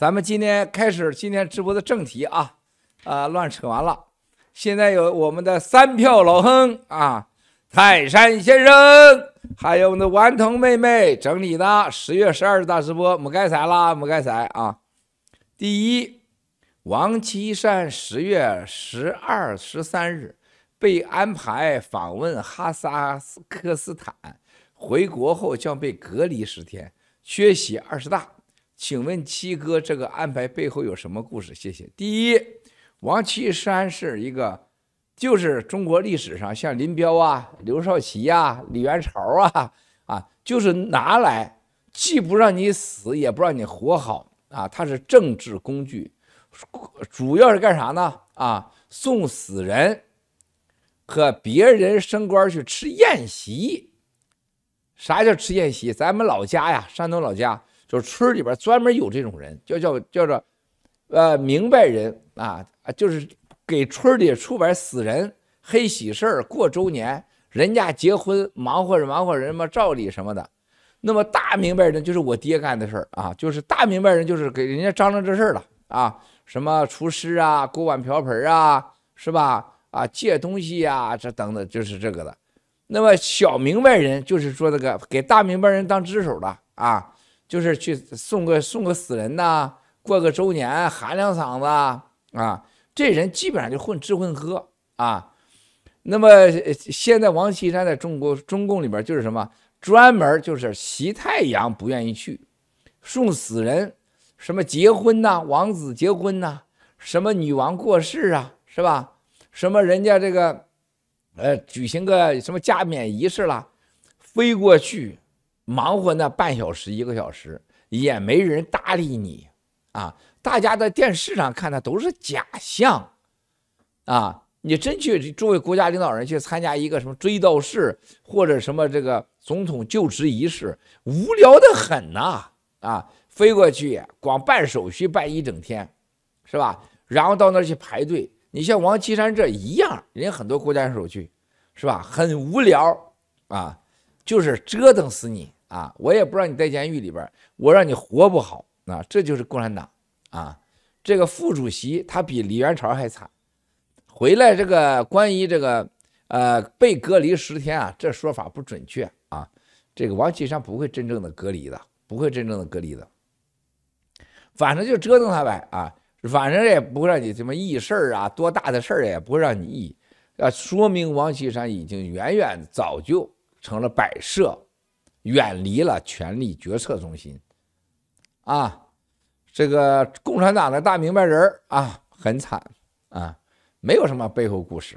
咱们今天开始今天直播的正题啊，啊，乱扯完了。现在有我们的三票老亨啊，泰山先生，还有我们的顽童妹妹整理的十月十二日大直播，没该彩啦，没该彩啊。第一，王岐山十月十二、十三日被安排访问哈萨克斯坦，回国后将被隔离十天，缺席二十大。请问七哥，这个安排背后有什么故事？谢谢。第一。王岐山是一个，就是中国历史上像林彪啊、刘少奇啊、李元朝啊，啊，就是拿来既不让你死，也不让你活好啊，他是政治工具，主要是干啥呢？啊，送死人和别人升官去吃宴席。啥叫吃宴席？咱们老家呀，山东老家，就是村里边专门有这种人，叫叫叫做，呃，明白人啊。就是给村里出版死人、黑喜事儿、过周年，人家结婚忙活着忙活着什么照礼什么的。那么大明白人就是我爹干的事儿啊，就是大明白人就是给人家张罗这事儿了啊，什么厨师啊、锅碗瓢盆啊，是吧？啊，借东西呀，这等等就是这个的。那么小明白人就是说这个给大明白人当支手的啊，就是去送个送个死人呐，过个周年喊两嗓子啊。这人基本上就混吃混喝啊，那么现在王岐山在中国中共里边就是什么，专门就是习太阳不愿意去，送死人，什么结婚呐，王子结婚呐，什么女王过世啊，是吧？什么人家这个，呃，举行个什么加冕仪式了，飞过去，忙活那半小时一个小时，也没人搭理你啊。大家在电视上看的都是假象，啊！你真去诸位国家领导人去参加一个什么追悼式或者什么这个总统就职仪式，无聊得很呐！啊，飞过去光办手续办一整天，是吧？然后到那儿去排队。你像王岐山这一样，人家很多国家手续，是吧？很无聊啊，就是折腾死你啊！我也不让你在监狱里边，我让你活不好啊！这就是共产党。啊，这个副主席他比李元朝还惨，回来这个关于这个呃被隔离十天啊，这说法不准确啊。这个王岐山不会真正的隔离的，不会真正的隔离的，反正就折腾他呗啊，反正也不会让你什么议事儿啊，多大的事儿也不会让你议，啊，说明王岐山已经远远早就成了摆设，远离了权力决策中心，啊。这个共产党的大明白人啊，很惨啊，没有什么背后故事。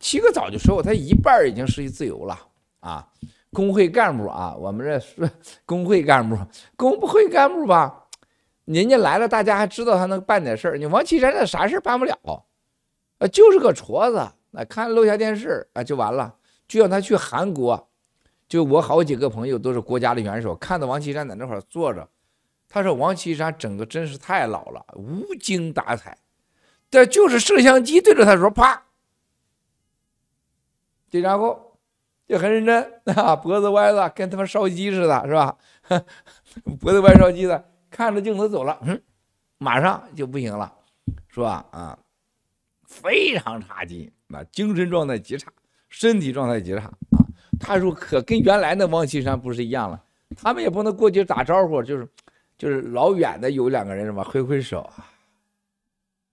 七哥早就说过，他一半已经失去自由了啊。工会干部啊，我们这是 工会干部，工会干部吧，人家来了，大家还知道他能办点事儿。你王岐山这啥事儿办不了，啊，就是个矬子，那看楼下电视啊就完了。就让他去韩国，就我好几个朋友都是国家的元首，看到王岐山在那块坐着。他说：“王岐山整个真是太老了，无精打采。但就是摄像机对着他说，啪，就然后就很认真 啊，脖子歪了，跟他妈烧鸡似的，是吧？脖子歪烧鸡的，看着镜头走了，嗯，马上就不行了，是吧？啊，非常差劲，那精神状态极差，身体状态极差啊。他说可跟原来的王岐山不是一样了，他们也不能过去打招呼，就是。”就是老远的有两个人什么挥挥手，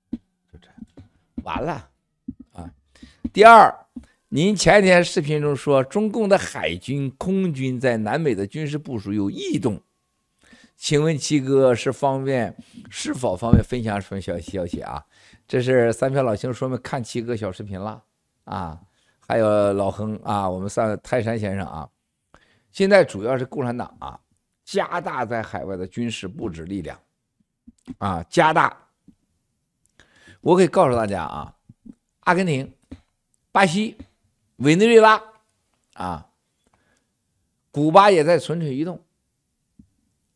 就这样。完了。啊。第二，您前天视频中说中共的海军、空军在南美的军事部署有异动，请问七哥是方便是否方便？分享什么消消息啊？这是三票老兄说明看七哥小视频了。啊，还有老亨啊，我们三泰山先生啊，现在主要是共产党啊。加大在海外的军事布置力量，啊，加大。我可以告诉大家啊，阿根廷、巴西、委内瑞拉，啊，古巴也在蠢蠢欲动，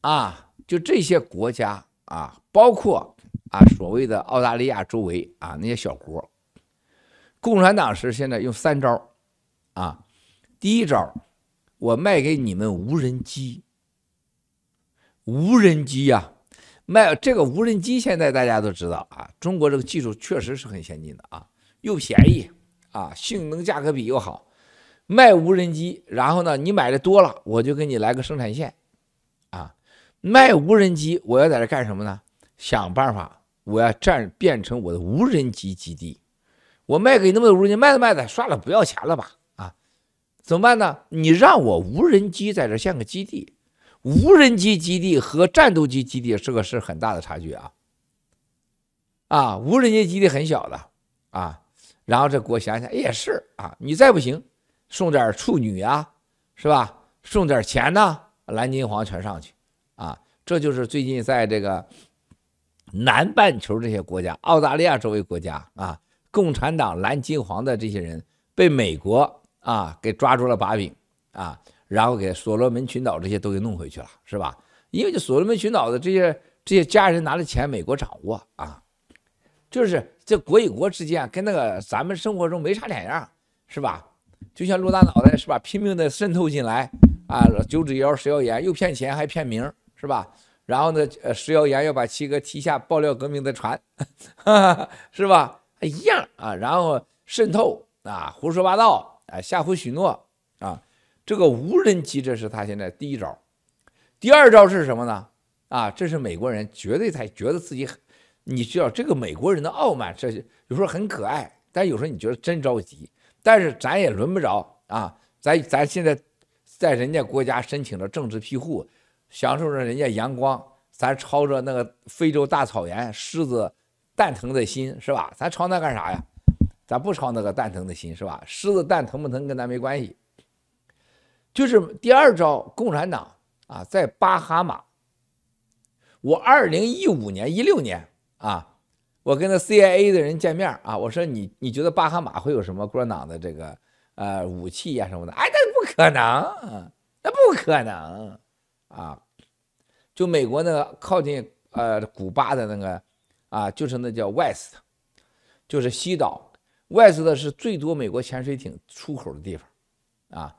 啊，就这些国家啊，包括啊所谓的澳大利亚周围啊那些小国，共产党是现在用三招，啊，第一招，我卖给你们无人机。无人机呀，卖这个无人机，现在大家都知道啊，中国这个技术确实是很先进的啊，又便宜啊，性能价格比又好。卖无人机，然后呢，你买的多了，我就给你来个生产线，啊，卖无人机，我要在这干什么呢？想办法，我要占变成我的无人机基地。我卖给那么多无人机，卖着卖着，算了，不要钱了吧？啊，怎么办呢？你让我无人机在这建个基地，无人机基地和战斗机基地是个是很大的差距啊。啊，无人机基地很小的啊，然后这给我想想也是啊，你再不行。送点处女啊，是吧？送点钱呢，蓝金黄全上去啊！这就是最近在这个南半球这些国家，澳大利亚周围国家啊，共产党蓝金黄的这些人被美国啊给抓住了把柄啊，然后给所罗门群岛这些都给弄回去了，是吧？因为这所罗门群岛的这些这些家人拿的钱，美国掌握啊，就是这国与国之间跟那个咱们生活中没啥两样，是吧？就像陆大脑袋是吧，拼命的渗透进来啊，九指谣、食谣言，又骗钱还骗名是吧？然后呢，呃，食谣言要把七哥踢下爆料革命的船，哈哈是吧？一样啊，然后渗透啊，胡说八道啊，吓唬许诺啊，这个无人机这是他现在第一招，第二招是什么呢？啊，这是美国人绝对才觉得自己很，你知道这个美国人的傲慢，这有时候很可爱，但有时候你觉得真着急。但是咱也轮不着啊！咱咱现在在人家国家申请了政治庇护，享受着人家阳光，咱朝着那个非洲大草原狮子蛋疼的心是吧？咱朝那干啥呀？咱不朝那个蛋疼的心是吧？狮子蛋疼不疼跟咱没关系。就是第二招，共产党啊，在巴哈马，我二零一五年一六年啊。我跟那 CIA 的人见面啊，我说你你觉得巴哈马会有什么共产党的这个呃武器呀什么的？哎，那不可能，那不可能啊！就美国那个靠近呃古巴的那个啊，就是那叫 West，就是西岛，West 是最多美国潜水艇出口的地方啊。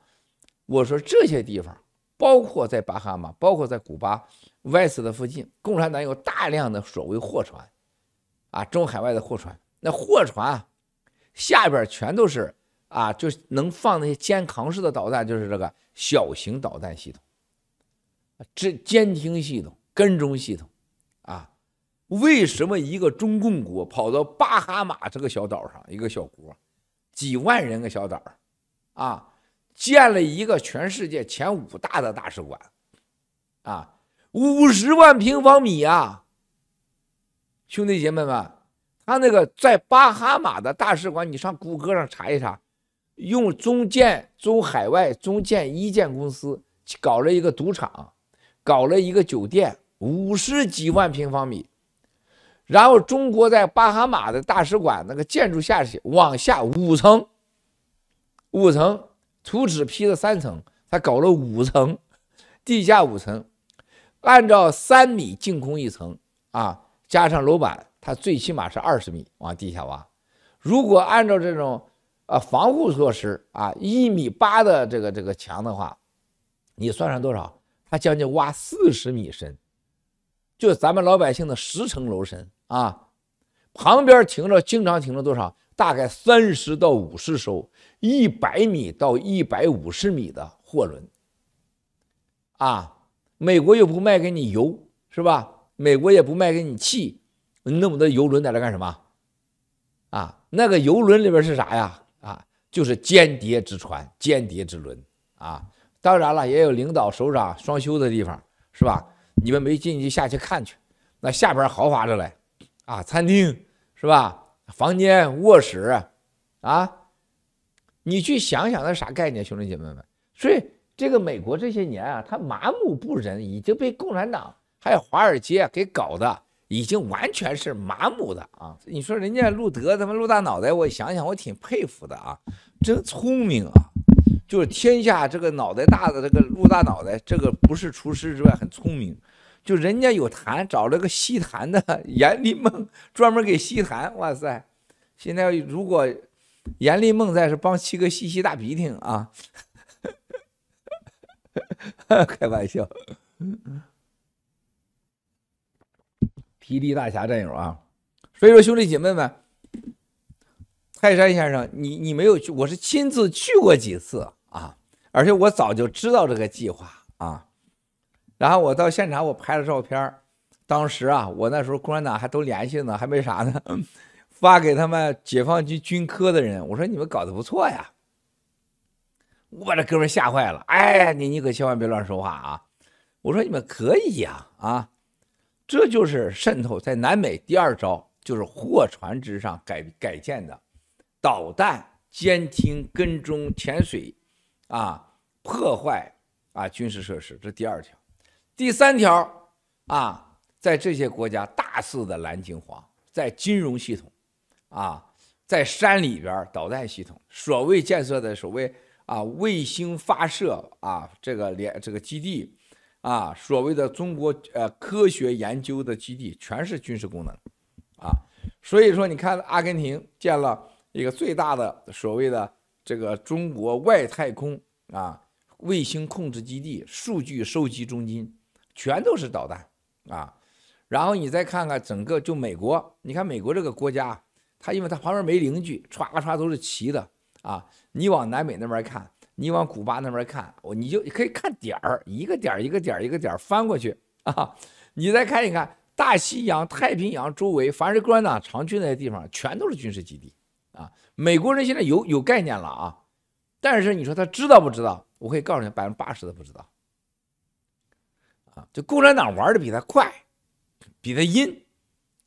我说这些地方，包括在巴哈马，包括在古巴 West 的附近，共产党有大量的所谓货船。啊，中海外的货船，那货船下边全都是啊，就能放那些肩扛式的导弹，就是这个小型导弹系统，这监听系统、跟踪系统，为什么一个中共国跑到巴哈马这个小岛上，一个小国，几万人个小岛，啊，建了一个全世界前五大的大使馆，啊，五十万平方米啊！兄弟姐妹们，他那个在巴哈马的大使馆，你上谷歌上查一查，用中建、中海外、中建一建公司搞了一个赌场，搞了一个酒店，五十几万平方米。然后中国在巴哈马的大使馆那个建筑下去往下五层，五层图纸批了三层，他搞了五层，地下五层，按照三米净空一层啊。加上楼板，它最起码是二十米往地下挖。如果按照这种呃防护措施啊，一米八的这个这个墙的话，你算上多少？它将近挖四十米深，就咱们老百姓的十层楼深啊。旁边停着，经常停着多少？大概三十到五十艘一百米到一百五十米的货轮啊。美国又不卖给你油，是吧？美国也不卖给你气，那么多油轮在这干什么？啊，那个油轮里边是啥呀？啊，就是间谍之船、间谍之轮啊。当然了，也有领导、首长双休的地方，是吧？你们没进去下去看去，那下边豪华着嘞，啊，餐厅是吧？房间、卧室，啊，你去想想那啥概念，兄弟姐妹们。所以这个美国这些年啊，他麻木不仁，已经被共产党。还有华尔街给搞的已经完全是麻木的啊！你说人家路德他妈陆大脑袋，我想想我挺佩服的啊，真聪明啊！就是天下这个脑袋大的这个陆大脑袋，这个不是厨师之外很聪明。就人家有痰，找了个吸痰的严丽梦，专门给吸痰。哇塞！现在如果严立梦在，是帮七哥吸吸大鼻涕啊！开玩笑。霹雳大侠战友啊。所以说，兄弟姐妹们，泰山先生，你你没有去，我是亲自去过几次啊，而且我早就知道这个计划。然后我到现场，我拍了照片。当时啊，我那时候共产党还都联系呢，还没啥呢，发给他们解放军军科的人，我说你们搞得不错呀。我把这哥们吓坏了，哎，你你可千万别乱说话啊！我说你们可以呀，啊，这就是渗透，在南美第二招就是货船之上改改建的导弹监听、跟踪、潜水，啊，破坏啊军事设施，这第二条。第三条啊，在这些国家大肆的蓝金黄，在金融系统，啊，在山里边导弹系统，所谓建设的所谓。啊，卫星发射啊，这个连这个基地，啊，所谓的中国呃科学研究的基地，全是军事功能，啊，所以说你看阿根廷建了一个最大的所谓的这个中国外太空啊卫星控制基地、数据收集中心，全都是导弹啊，然后你再看看整个就美国，你看美国这个国家，它因为它旁边没邻居，歘歘都是齐的。啊，你往南美那边看，你往古巴那边看，我你就可以看点儿，一个点一个点一个点翻过去啊。你再看一看大西洋、太平洋周围，凡是共产党常去那些地方，全都是军事基地啊。美国人现在有有概念了啊，但是你说他知道不知道？我可以告诉你，百分之八十的不知道就共产党玩的比他快，比他阴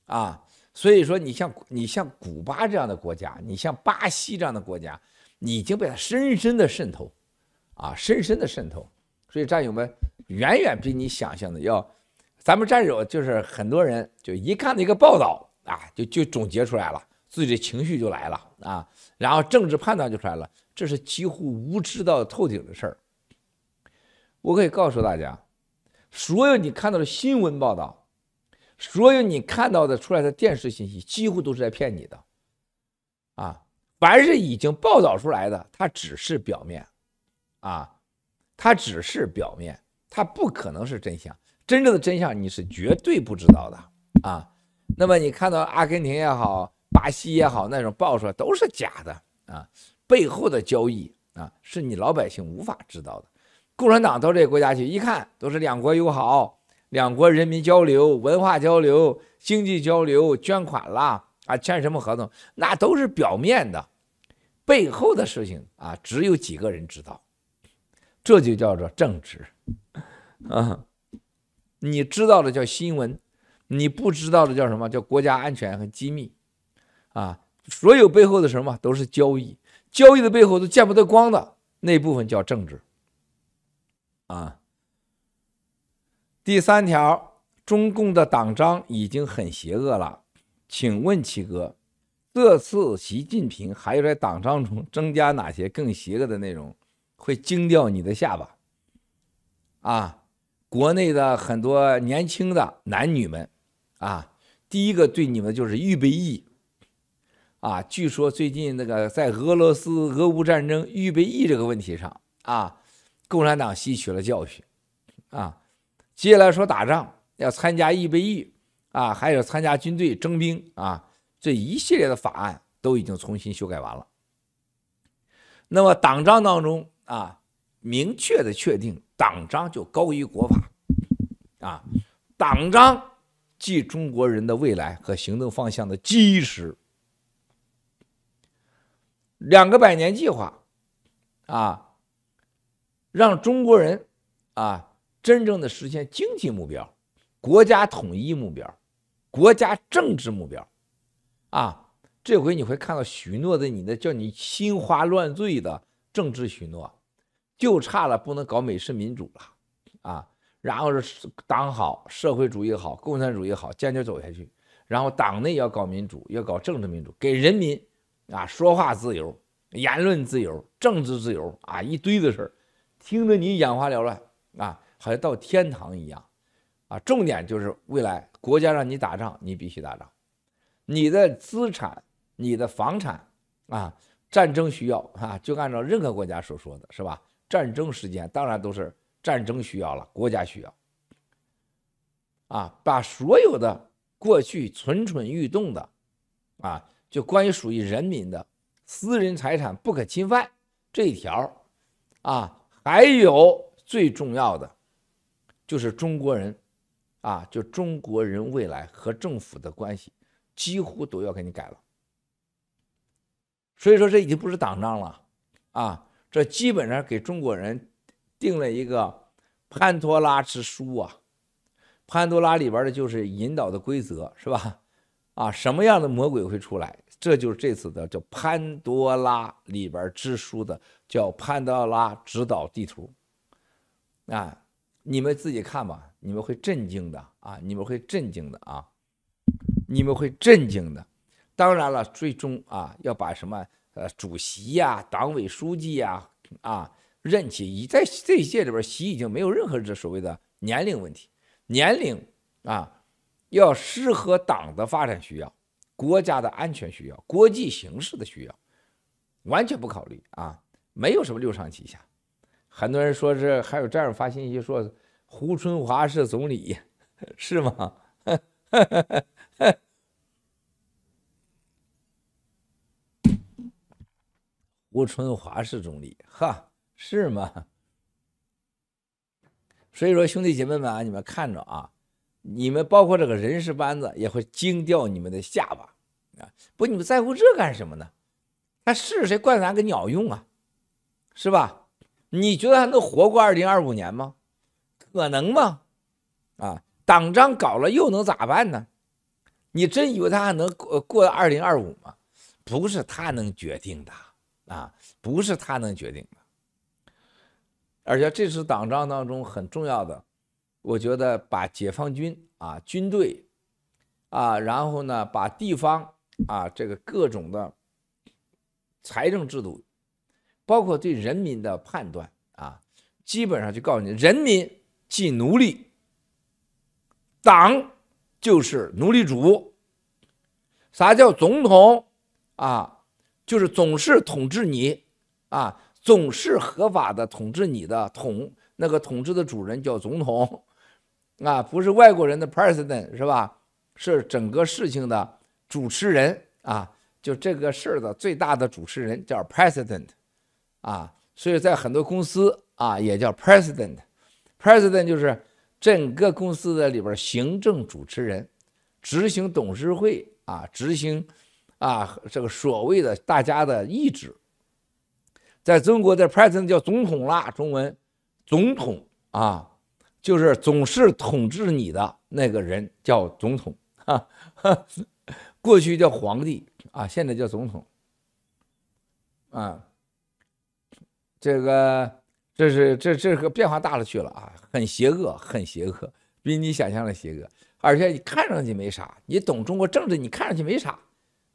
啊。所以说，你像你像古巴这样的国家，你像巴西这样的国家，你已经被他深深的渗透，啊，深深的渗透。所以战友们远远比你想象的要，咱们战友就是很多人就一看那个报道啊，就就总结出来了，自己的情绪就来了啊，然后政治判断就出来了，这是几乎无知到透顶的事儿。我可以告诉大家，所有你看到的新闻报道。所有你看到的出来的电视信息，几乎都是在骗你的，啊，凡是已经报道出来的，它只是表面，啊，它只是表面，它不可能是真相。真正的真相你是绝对不知道的，啊。那么你看到阿根廷也好，巴西也好，那种爆出来都是假的，啊，背后的交易啊，是你老百姓无法知道的。共产党到这个国家去一看，都是两国友好。两国人民交流、文化交流、经济交流、捐款啦啊，签什么合同，那都是表面的，背后的事情啊，只有几个人知道，这就叫做政治啊。你知道的叫新闻，你不知道的叫什么？叫国家安全和机密啊。所有背后的什么都是交易，交易的背后都见不得光的那部分叫政治啊。第三条，中共的党章已经很邪恶了，请问七哥，这次习近平还要在党章中增加哪些更邪恶的内容，会惊掉你的下巴？啊，国内的很多年轻的男女们，啊，第一个对你们就是预备役，啊，据说最近那个在俄罗斯俄乌战争预备役这个问题上，啊，共产党吸取了教训，啊。接下来说打仗要参加预备役啊，还有参加军队征兵啊，这一系列的法案都已经重新修改完了。那么党章当中啊，明确的确定党章就高于国法啊，党章即中国人的未来和行动方向的基石。两个百年计划啊，让中国人啊。真正的实现经济目标、国家统一目标、国家政治目标，啊，这回你会看到许诺的你的叫你心花乱坠的政治许诺，就差了不能搞美式民主了，啊，然后是党好、社会主义好、共产主义好，坚决走下去，然后党内要搞民主，要搞政治民主，给人民啊说话自由、言论自由、政治自由啊一堆的事儿，听着你眼花缭乱啊。好像到天堂一样，啊，重点就是未来国家让你打仗，你必须打仗，你的资产、你的房产，啊，战争需要啊，就按照任何国家所说的是吧？战争时间当然都是战争需要了，国家需要，啊，把所有的过去蠢蠢欲动的，啊，就关于属于人民的私人财产不可侵犯这一条，啊，还有最重要的，就是中国人，啊，就中国人未来和政府的关系，几乎都要给你改了。所以说，这已经不是党章了，啊，这基本上给中国人定了一个潘多拉之书啊。潘多拉里边的就是引导的规则，是吧？啊，什么样的魔鬼会出来？这就是这次的叫潘多拉里边之书的叫潘多拉指导地图。啊，你们自己看吧，你们会震惊的啊！你们会震惊的啊！你们会震惊的。当然了，最终啊，要把什么呃主席呀、党委书记呀啊，任期已在这一届里边，习已经没有任何这所谓的年龄问题。年龄啊，要适合党的发展需要、国家的安全需要、国际形势的需要，完全不考虑啊，没有什么六上七下。很多人说是还有这样发信息说胡春华是总理，是吗？胡春华是总理，哈，是吗？所以说，兄弟姐妹们啊，你们看着啊，你们包括这个人事班子也会惊掉你们的下巴啊！不，你们在乎这干什么呢？他是谁怪咱个鸟用啊？是吧？你觉得还能活过二零二五年吗？可能吗？啊，党章搞了又能咋办呢？你真以为他还能过过二零二五吗？不是他能决定的啊，不是他能决定的。而且这是党章当中很重要的，我觉得把解放军啊军队啊，然后呢把地方啊这个各种的财政制度，包括对人民的判断啊，基本上就告诉你，人民即奴隶，党就是奴隶主。啥叫总统啊？就是总是统治你啊。总是合法的统治你的统，那个统治的主人叫总统，啊，不是外国人的 president 是吧？是整个事情的主持人啊，就这个事儿的最大的主持人叫 president，啊，所以在很多公司啊也叫 president，president 就是整个公司的里边行政主持人，执行董事会啊，执行啊这个所谓的大家的意志。在中国的 president 叫总统啦，中文总统啊，就是总是统治你的那个人叫总统啊。过去叫皇帝啊，现在叫总统啊。这个这是这这个变化大了去了啊，很邪恶，很邪恶，比你想象的邪恶。而且你看上去没啥，你懂中国政治，你看上去没啥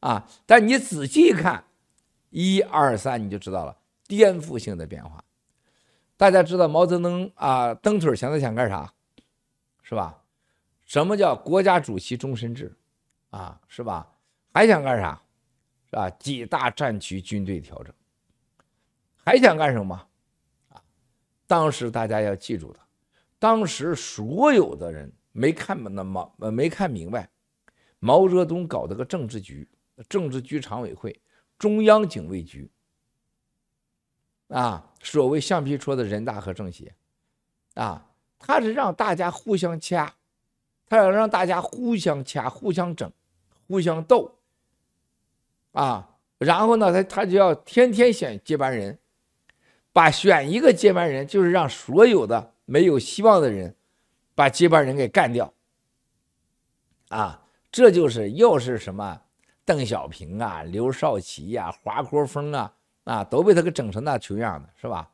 啊，但你仔细看一二三，你就知道了。颠覆性的变化，大家知道毛泽东啊蹬腿现在想干啥，是吧？什么叫国家主席终身制啊，是吧？还想干啥，是吧？几大战区军队调整，还想干什么？啊，当时大家要记住的，当时所有的人没看那毛没看明白，毛泽东搞的个政治局，政治局常委会，中央警卫局。啊，所谓橡皮戳的人大和政协，啊，他是让大家互相掐，他要让大家互相掐、互相整、互相斗，啊，然后呢，他他就要天天选接班人，把选一个接班人，就是让所有的没有希望的人，把接班人给干掉，啊，这就是又是什么邓小平啊、刘少奇呀、华国锋啊。啊，都被他给整成那球样的，是吧？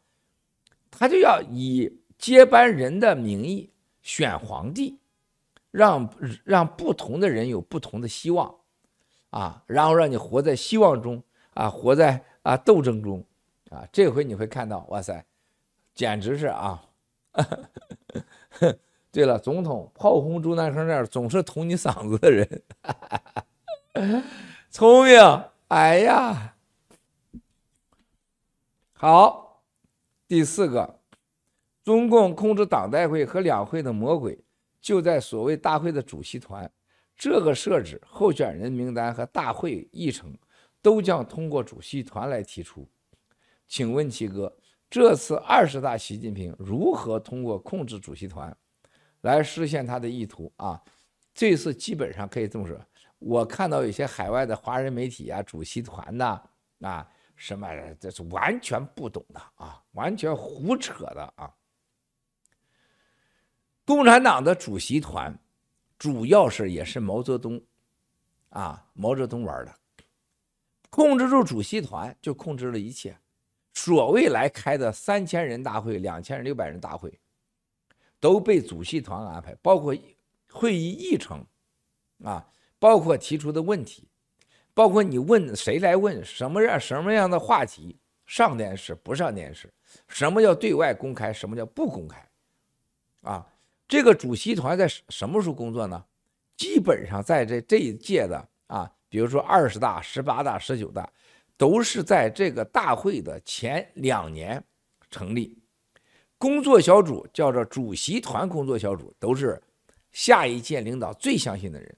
他就要以接班人的名义选皇帝，让让不同的人有不同的希望，啊，然后让你活在希望中，啊，活在啊斗争中，啊，这回你会看到，哇塞，简直是啊！对了，总统炮轰钟南山那总是捅你嗓子的人，聪明，哎呀！好，第四个，中共控制党代会和两会的魔鬼就在所谓大会的主席团，这个设置候选人名单和大会议程都将通过主席团来提出。请问七哥，这次二十大，习近平如何通过控制主席团来实现他的意图啊？这次基本上可以这么说，我看到有些海外的华人媒体啊，主席团呐啊什么，这是完全不懂的啊，完全胡扯的啊。共产党的主席团主要是也是毛泽东啊，毛泽东玩的，控制住主席团就控制了一切。所谓来开的三千人大会、两千六百人大会，都被主席团安排，包括会议议程啊，包括提出的问题，包括你问谁来问什么样什么样的话题，上电视不上电视，什么叫对外公开，什么叫不公开，啊。这个主席团在什么时候工作呢？基本上在这这一届的啊，比如说二十大、十八大、十九大，都是在这个大会的前两年成立。工作小组叫做主席团工作小组，都是下一届领导最相信的人。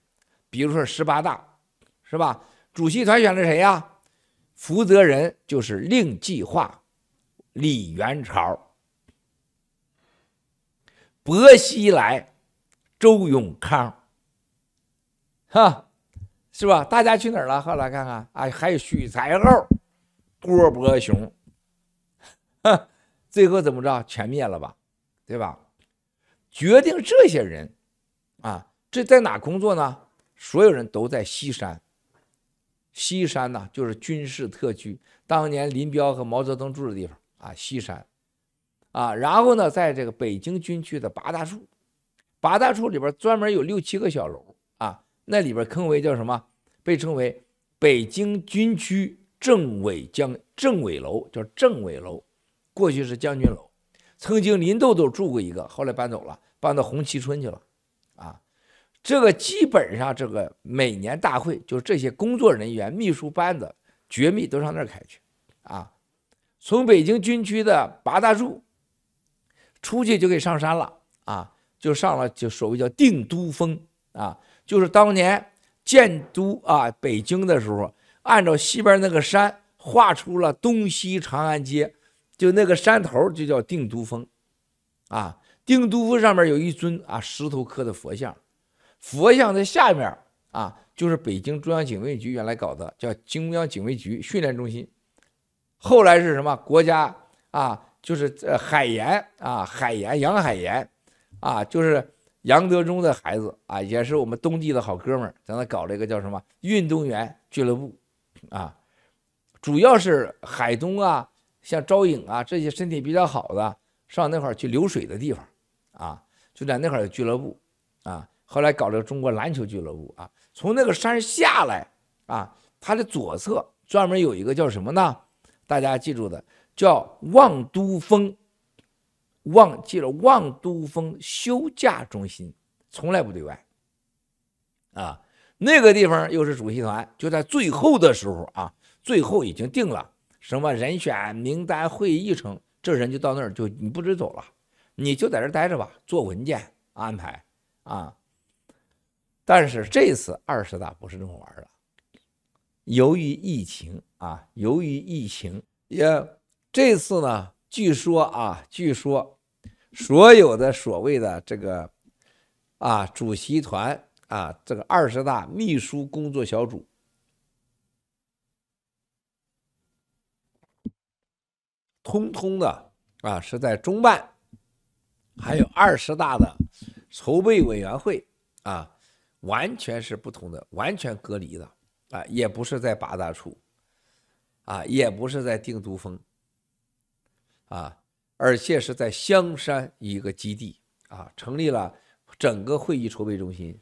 比如说十八大，是吧？主席团选的谁呀？负责人就是令计划李元朝。薄熙来、周永康，哈，是吧？大家去哪儿了？后来看看啊，还有许才厚、郭伯雄，哈，最后怎么着？全灭了吧？对吧？决定这些人啊，这在哪工作呢？所有人都在西山。西山呢，就是军事特区，当年林彪和毛泽东住的地方啊，西山。啊，然后呢，在这个北京军区的八大处，八大处里边专门有六七个小楼啊，那里边称为叫什么？被称为北京军区政委将政委楼，叫政委楼，过去是将军楼，曾经林豆豆住过一个，后来搬走了，搬到红旗村去了。这个基本上这个每年大会，就是这些工作人员、秘书班子、绝密都上那儿开去。啊，从北京军区的八大处。出去就可以上山了啊，就上了，就所谓叫定都峰啊，就是当年建都啊北京的时候，按照西边那个山画出了东西长安街，就那个山头就叫定都峰啊。定都峰上面有一尊啊石头刻的佛像，佛像的下面啊就是北京中央警卫局原来搞的叫中央警卫局训练中心，后来是什么？国家啊？就是呃海盐啊，海盐杨海盐啊，就是杨德忠的孩子啊，也是我们东帝的好哥们儿，在那搞了一个叫什么运动员俱乐部啊，主要是海东啊，像招颖啊这些身体比较好的上那块儿去流水的地方啊，就在那块儿有俱乐部，后来搞了个中国篮球俱乐部啊，从那个山下来啊，它的左侧专门有一个叫什么呢？大家记住的。叫望都峰，望记了望都峰休假中心，从来不对外。啊，那个地方又是主席团，就在最后的时候啊，最后已经定了什么人选名单、会议议程，这人就到那儿就你不准走了，你就在这待着吧，做文件安排啊。但是这次二十大不是这么玩的，由于疫情啊，由于疫情也。这次呢，据说啊，据说所有的所谓的这个啊主席团啊，这个二十大秘书工作小组，通通的啊是在中办，还有二十大的筹备委员会啊，完全是不同的，完全隔离的啊，也不是在八大处啊，也不是在定都峰。啊，而且是在香山一个基地啊，成立了整个会议筹备中心。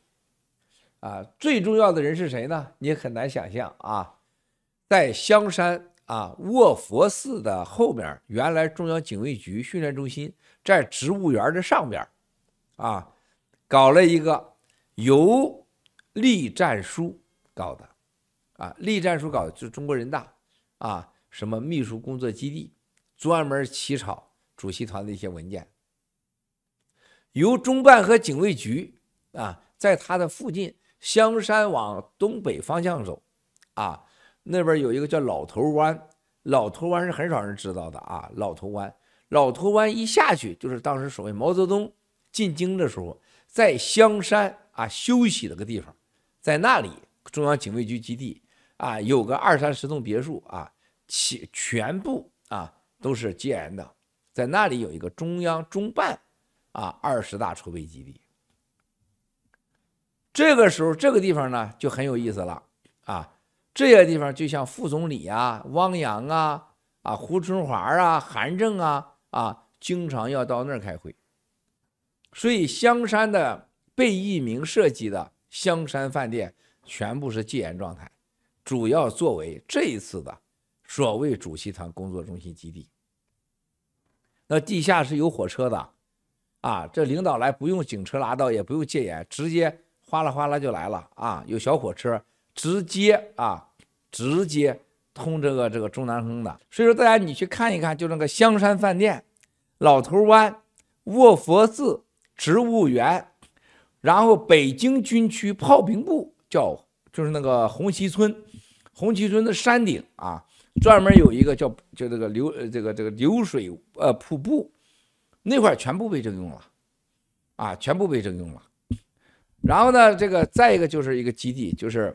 啊，最重要的人是谁呢？你很难想象啊，在香山啊卧佛寺的后面，原来中央警卫局训练中心在植物园的上边，啊，搞了一个由栗战书搞的，啊，栗战书搞的就是中国人大啊，什么秘书工作基地。专门起草主席团的一些文件，由中办和警卫局啊，在他的附近香山往东北方向走，啊，那边有一个叫老头湾，老头湾是很少人知道的啊。老头湾，老头湾一下去就是当时所谓毛泽东进京的时候，在香山啊休息的个地方，在那里中央警卫局基地啊有个二三十栋别墅啊，其全部啊都是戒严的，在那里有一个中央中办啊二十大筹备基地。这个时候，这个地方呢就很有意思了啊！这些地方就像副总理啊、汪洋啊、啊胡春华啊、韩正啊啊，经常要到那儿开会。所以香山的被一鸣设计的香山饭店全部是戒严状态，主要作为这一次的所谓主席团工作中心基地。那地下是有火车的啊，这领导来不用警车拉到，也不用戒严，直接。哗啦哗啦就来了啊！有小火车直接啊，直接通这个这个中南横的。所以说，大家你去看一看，就那个香山饭店、老头湾、卧佛寺、植物园，然后北京军区炮兵部叫就是那个红旗村，红旗村的山顶啊，专门有一个叫就这个流这个这个流水呃瀑布，那块全部被征用了啊，全部被征用了。然后呢，这个再一个就是一个基地，就是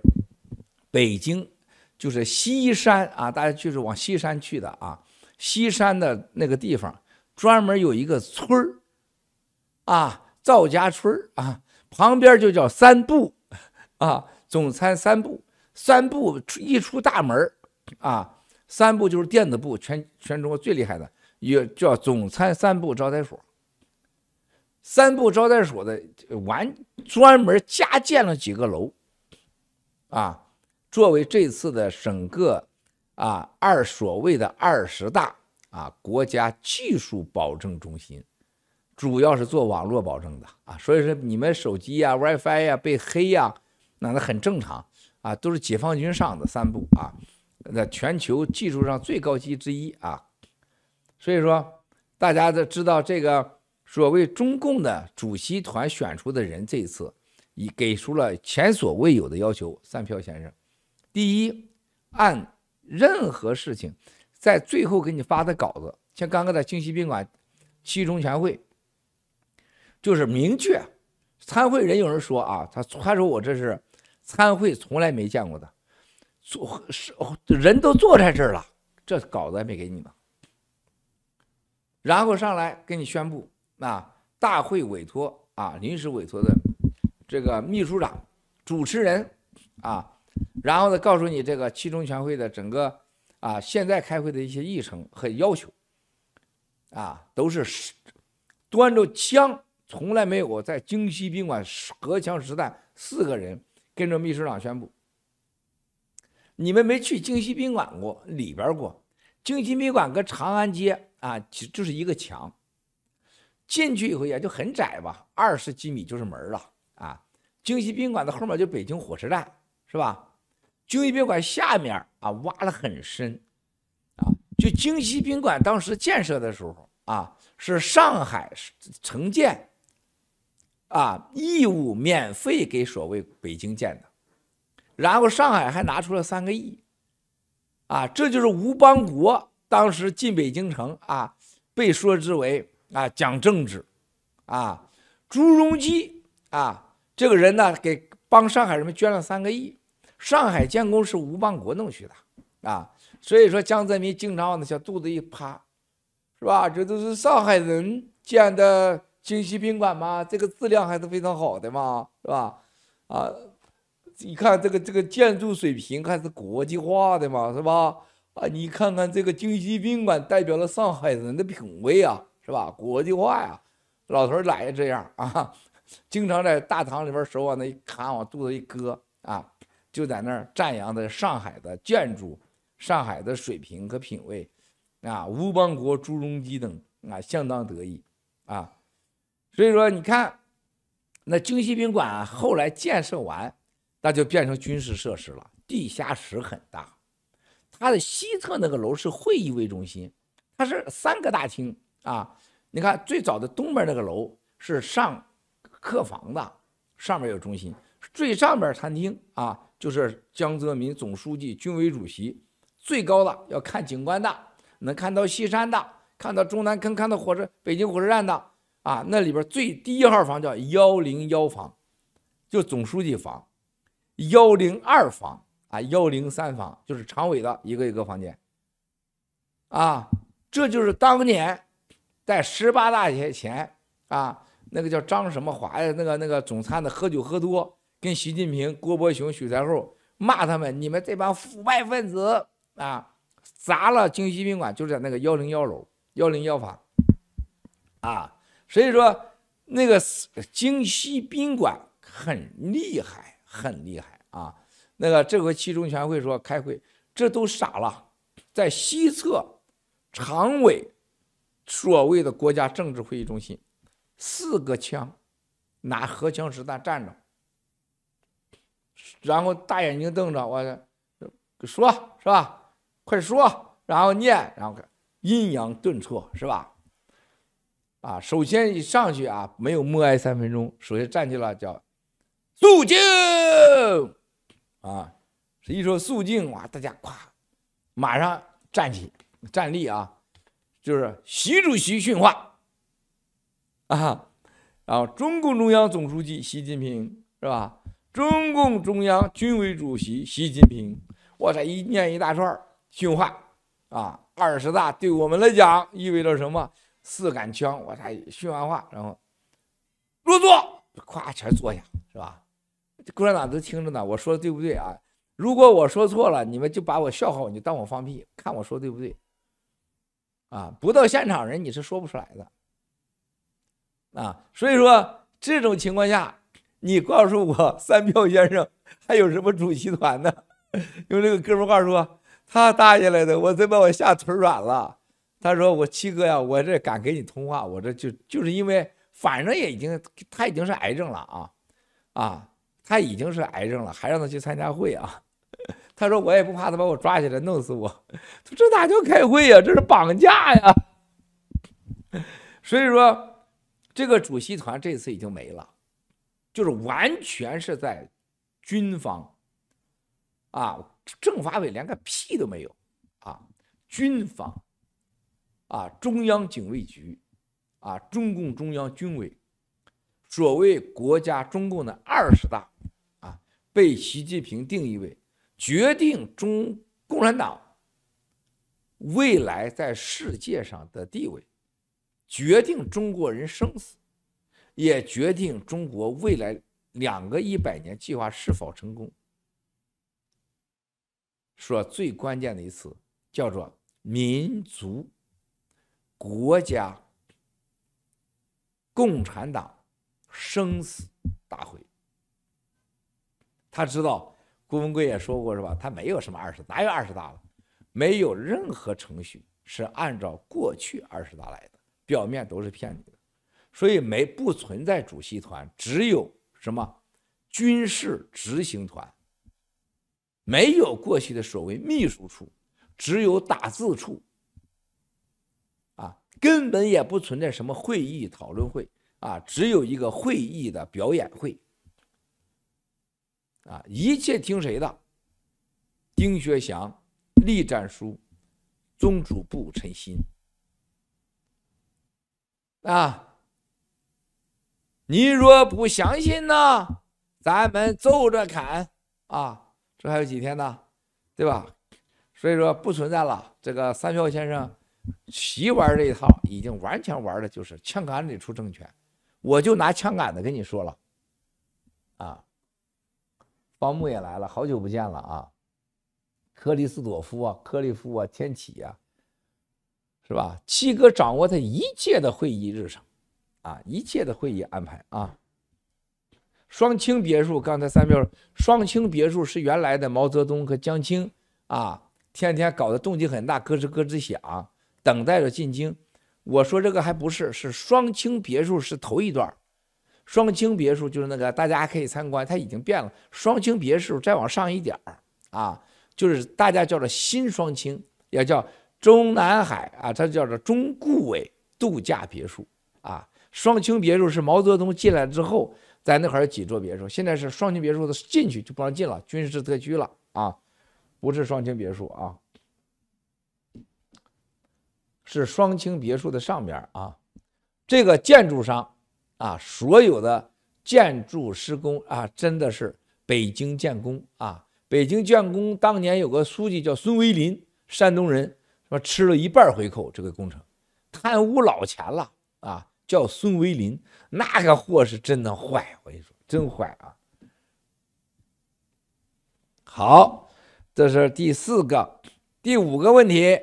北京，就是西山啊，大家就是往西山去的啊。西山的那个地方专门有一个村儿啊，赵家村儿啊，旁边就叫三部啊，总参三部，三部一出大门啊，三部就是电子部，全全中国最厉害的，也叫总参三部招待所。三部招待所的完专门加建了几个楼，啊，作为这次的整个啊二所谓的二十大啊国家技术保证中心，主要是做网络保证的啊，所以说你们手机呀、WiFi 呀被黑呀，那那很正常啊，都是解放军上的三部啊，那全球技术上最高级之一啊，所以说大家都知道这个。所谓中共的主席团选出的人，这一次已给出了前所未有的要求。三票先生，第一，按任何事情，在最后给你发的稿子，像刚刚在京西宾馆七中全会，就是明确参会人有人说啊，他他说我这是参会从来没见过的，坐是人都坐在这儿了，这稿子还没给你呢，然后上来给你宣布。那大会委托啊，临时委托的这个秘书长、主持人啊，然后呢，告诉你这个七中全会的整个啊，现在开会的一些议程和要求啊，都是端着枪，从来没有过在京西宾馆荷枪实弹，四个人跟着秘书长宣布。你们没去京西宾馆过里边过，京西宾馆跟长安街啊，就就是一个墙。进去以后也就很窄吧，二十几米就是门了啊。京西宾馆的后面就北京火车站，是吧？京西宾馆下面啊挖了很深，啊，就京西宾馆当时建设的时候啊，是上海城建，啊，义务免费给所谓北京建的，然后上海还拿出了三个亿，啊，这就是吴邦国当时进北京城啊，被说之为。啊，讲政治，啊，朱镕基啊，这个人呢，给帮上海人民捐了三个亿。上海建工是吴邦国弄去的，啊，所以说江泽民经常往那小肚子一趴，是吧？这都是上海人建的京西宾馆嘛，这个质量还是非常好的嘛，是吧？啊，你看这个这个建筑水平还是国际化的嘛，是吧？啊，你看看这个京西宾馆代表了上海人的品味啊。是吧？国际化呀，老头儿懒也这样啊，经常在大堂里边手往那一卡，往肚子一搁啊，就在那儿赞扬的上海的建筑、上海的水平和品位啊。吴邦国、朱镕基等啊，相当得意啊。所以说，你看那京西宾馆后来建设完，那就变成军事设施了，地下室很大。它的西侧那个楼是会议为中心，它是三个大厅。啊，你看最早的东边那个楼是上客房的，上面有中心，最上边餐厅啊，就是江泽民总书记、军委主席，最高的要看景观的，能看到西山的，看到中南坑，看到火车北京火车站的啊，那里边最第一号房叫幺零幺房，就总书记房，幺零二房啊，幺零三房就是常委的一个一个房间，啊，这就是当年在十八大前啊。那个叫张什么华呀？那个那个总参的喝酒喝多，跟习近平、郭伯雄、许才厚骂他们：“你们这帮腐败分子啊！”砸了京西宾馆，就在那个幺零幺楼、幺零幺房啊。所以说，那个京西宾馆很厉害，很厉害啊。那个这回七中全会说开会，这都傻了，在西侧常委所谓的国家政治会议中心。四个枪，拿荷枪实弹站着，然后大眼睛瞪着我，说是吧？快说，然后念，然后阴阳顿挫是吧？啊，首先一上去啊，没有默哀三分钟，首先站起来叫肃静啊，一说肃静哇，大家咵，马上站起站立啊，就是习主席训话。啊，然后中共中央总书记习近平是吧？中共中央军委主席习近平，我这一念一大串训话啊。二十大对我们来讲意味着什么？四杆枪，我才训完话，然后落座，咵全坐下，是吧？共产党都听着呢，我说的对不对啊？如果我说错了，你们就把我笑话，你就当我放屁，看我说对不对？啊，不到现场人你是说不出来的。啊，所以说这种情况下，你告诉我三票先生还有什么主席团呢？用这个哥们话说，他搭下来的，我真把我吓腿软了。他说：“我七哥呀，我这敢给你通话，我这就就是因为反正也已经他已经是癌症了啊啊，他已经是癌症了，还让他去参加会啊。他说我也不怕他把我抓起来弄死我。这哪叫开会呀？这是绑架呀！所以说。”这个主席团这次已经没了，就是完全是在军方啊，政法委连个屁都没有啊，军方啊，中央警卫局啊，中共中央军委，所谓国家中共的二十大啊，被习近平定义为决定中共产党未来在世界上的地位。决定中国人生死，也决定中国未来两个一百年计划是否成功。说最关键的一次叫做民族国家共产党生死大会。他知道，郭文贵也说过是吧？他没有什么二十，哪有二十大了？没有任何程序是按照过去二十大来的。表面都是骗你的，所以没不存在主席团，只有什么军事执行团，没有过去的所谓秘书处，只有打字处，根本也不存在什么会议讨论会啊，只有一个会议的表演会，啊，一切听谁的？丁薛祥、栗战书、宗主部陈新。啊！你若不相信呢，咱们走着看啊！这还有几天呢，对吧？所以说不存在了。这个三票先生习玩这一套，已经完全玩的就是枪杆子里出政权。我就拿枪杆子跟你说了啊！方木也来了，好久不见了啊！克里斯朵夫啊，克利夫啊，天启呀。是吧？七哥掌握他一切的会议日程，啊，一切的会议安排啊。双清别墅，刚才三票，双清别墅是原来的毛泽东和江青啊，天天搞得动静很大，咯吱咯吱响，等待着进京。我说这个还不是，是双清别墅是头一段，双清别墅就是那个大家可以参观，它已经变了。双清别墅再往上一点儿啊，就是大家叫做新双清，也叫。中南海啊，它叫做中顾委度假别墅啊。双清别墅是毛泽东进来之后，在那块儿有几座别墅，现在是双清别墅的进去就不让进了，军事特区了啊，不是双清别墅啊，是双清别墅的上边啊，这个建筑商啊，所有的建筑施工啊，真的是北京建工啊，北京建工当年有个书记叫孙维林，山东人，说吃了一半回扣，这个工程贪污老钱了啊。叫孙维林，那个货是真的坏，我跟你说，真坏啊！好，这是第四个，第五个问题：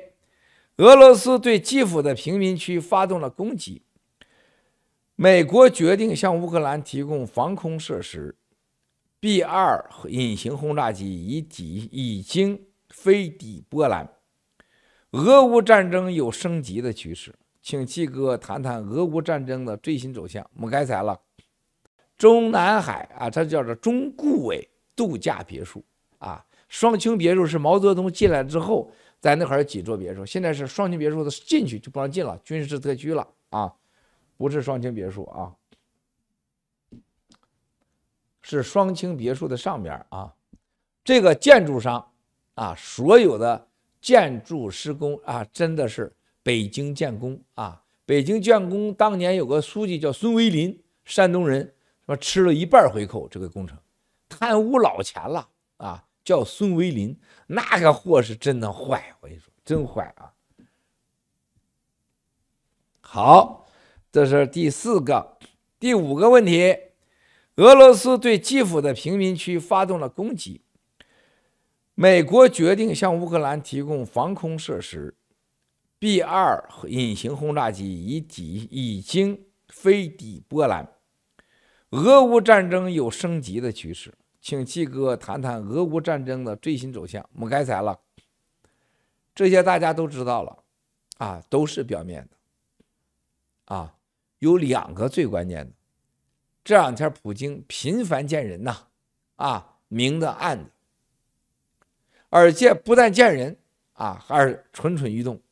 俄罗斯对基辅的平民区发动了攻击，美国决定向乌克兰提供防空设施，B-2 隐形轰炸机已抵已经飞抵波兰，俄乌战争有升级的趋势。请七哥谈谈俄乌战争的最新走向。我们刚才了，中南海啊，它叫做中顾委度假别墅。啊，双清别墅是毛泽东进来之后，在那块有几座别墅，现在是双清别墅的进去就不让进了，军事特区了啊，不是双清别墅啊，是双清别墅的上边啊，这个建筑商啊，所有的建筑施工啊，真的是。北京建工啊，北京建工当年有个书记叫孙维林，山东人，说吃了一半回扣，这个工程贪污老钱了啊，叫孙维林，那个货是真的坏，我跟你说，真坏啊。好，这是第四个，第五个问题，俄罗斯对基辅的平民区发动了攻击，美国决定向乌克兰提供防空设施。B 二隐形轰炸机已抵已经飞抵波兰，俄乌战争有升级的趋势，请七哥谈谈俄乌战争的最新走向。我们刚才了，这些大家都知道了，啊，都是表面的，啊，有两个最关键的，这两天普京频繁见人呐，啊，明的暗的，而且不但见人啊，还是蠢蠢欲动。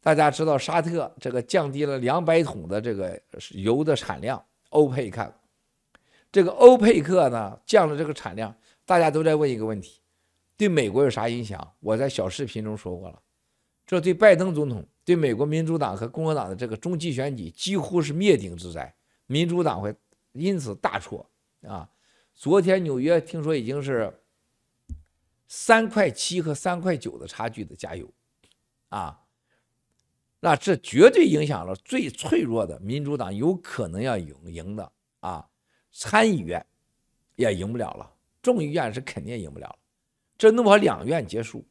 大家知道沙特这个降低了两百桶的这个油的产量，欧佩克，这个欧佩克呢降了这个产量，大家都在问一个问题：对美国有啥影响？我在小视频中说过了，这对拜登总统、对美国民主党和共和党的这个中期选举几乎是灭顶之灾，民主党会因此大挫啊！昨天纽约听说已经是三块七和三块九的差距的加油啊！那这绝对影响了最脆弱的民主党，有可能要赢赢的啊，参议院也赢不了了，众议院是肯定赢不了了。这弄不好两院结束，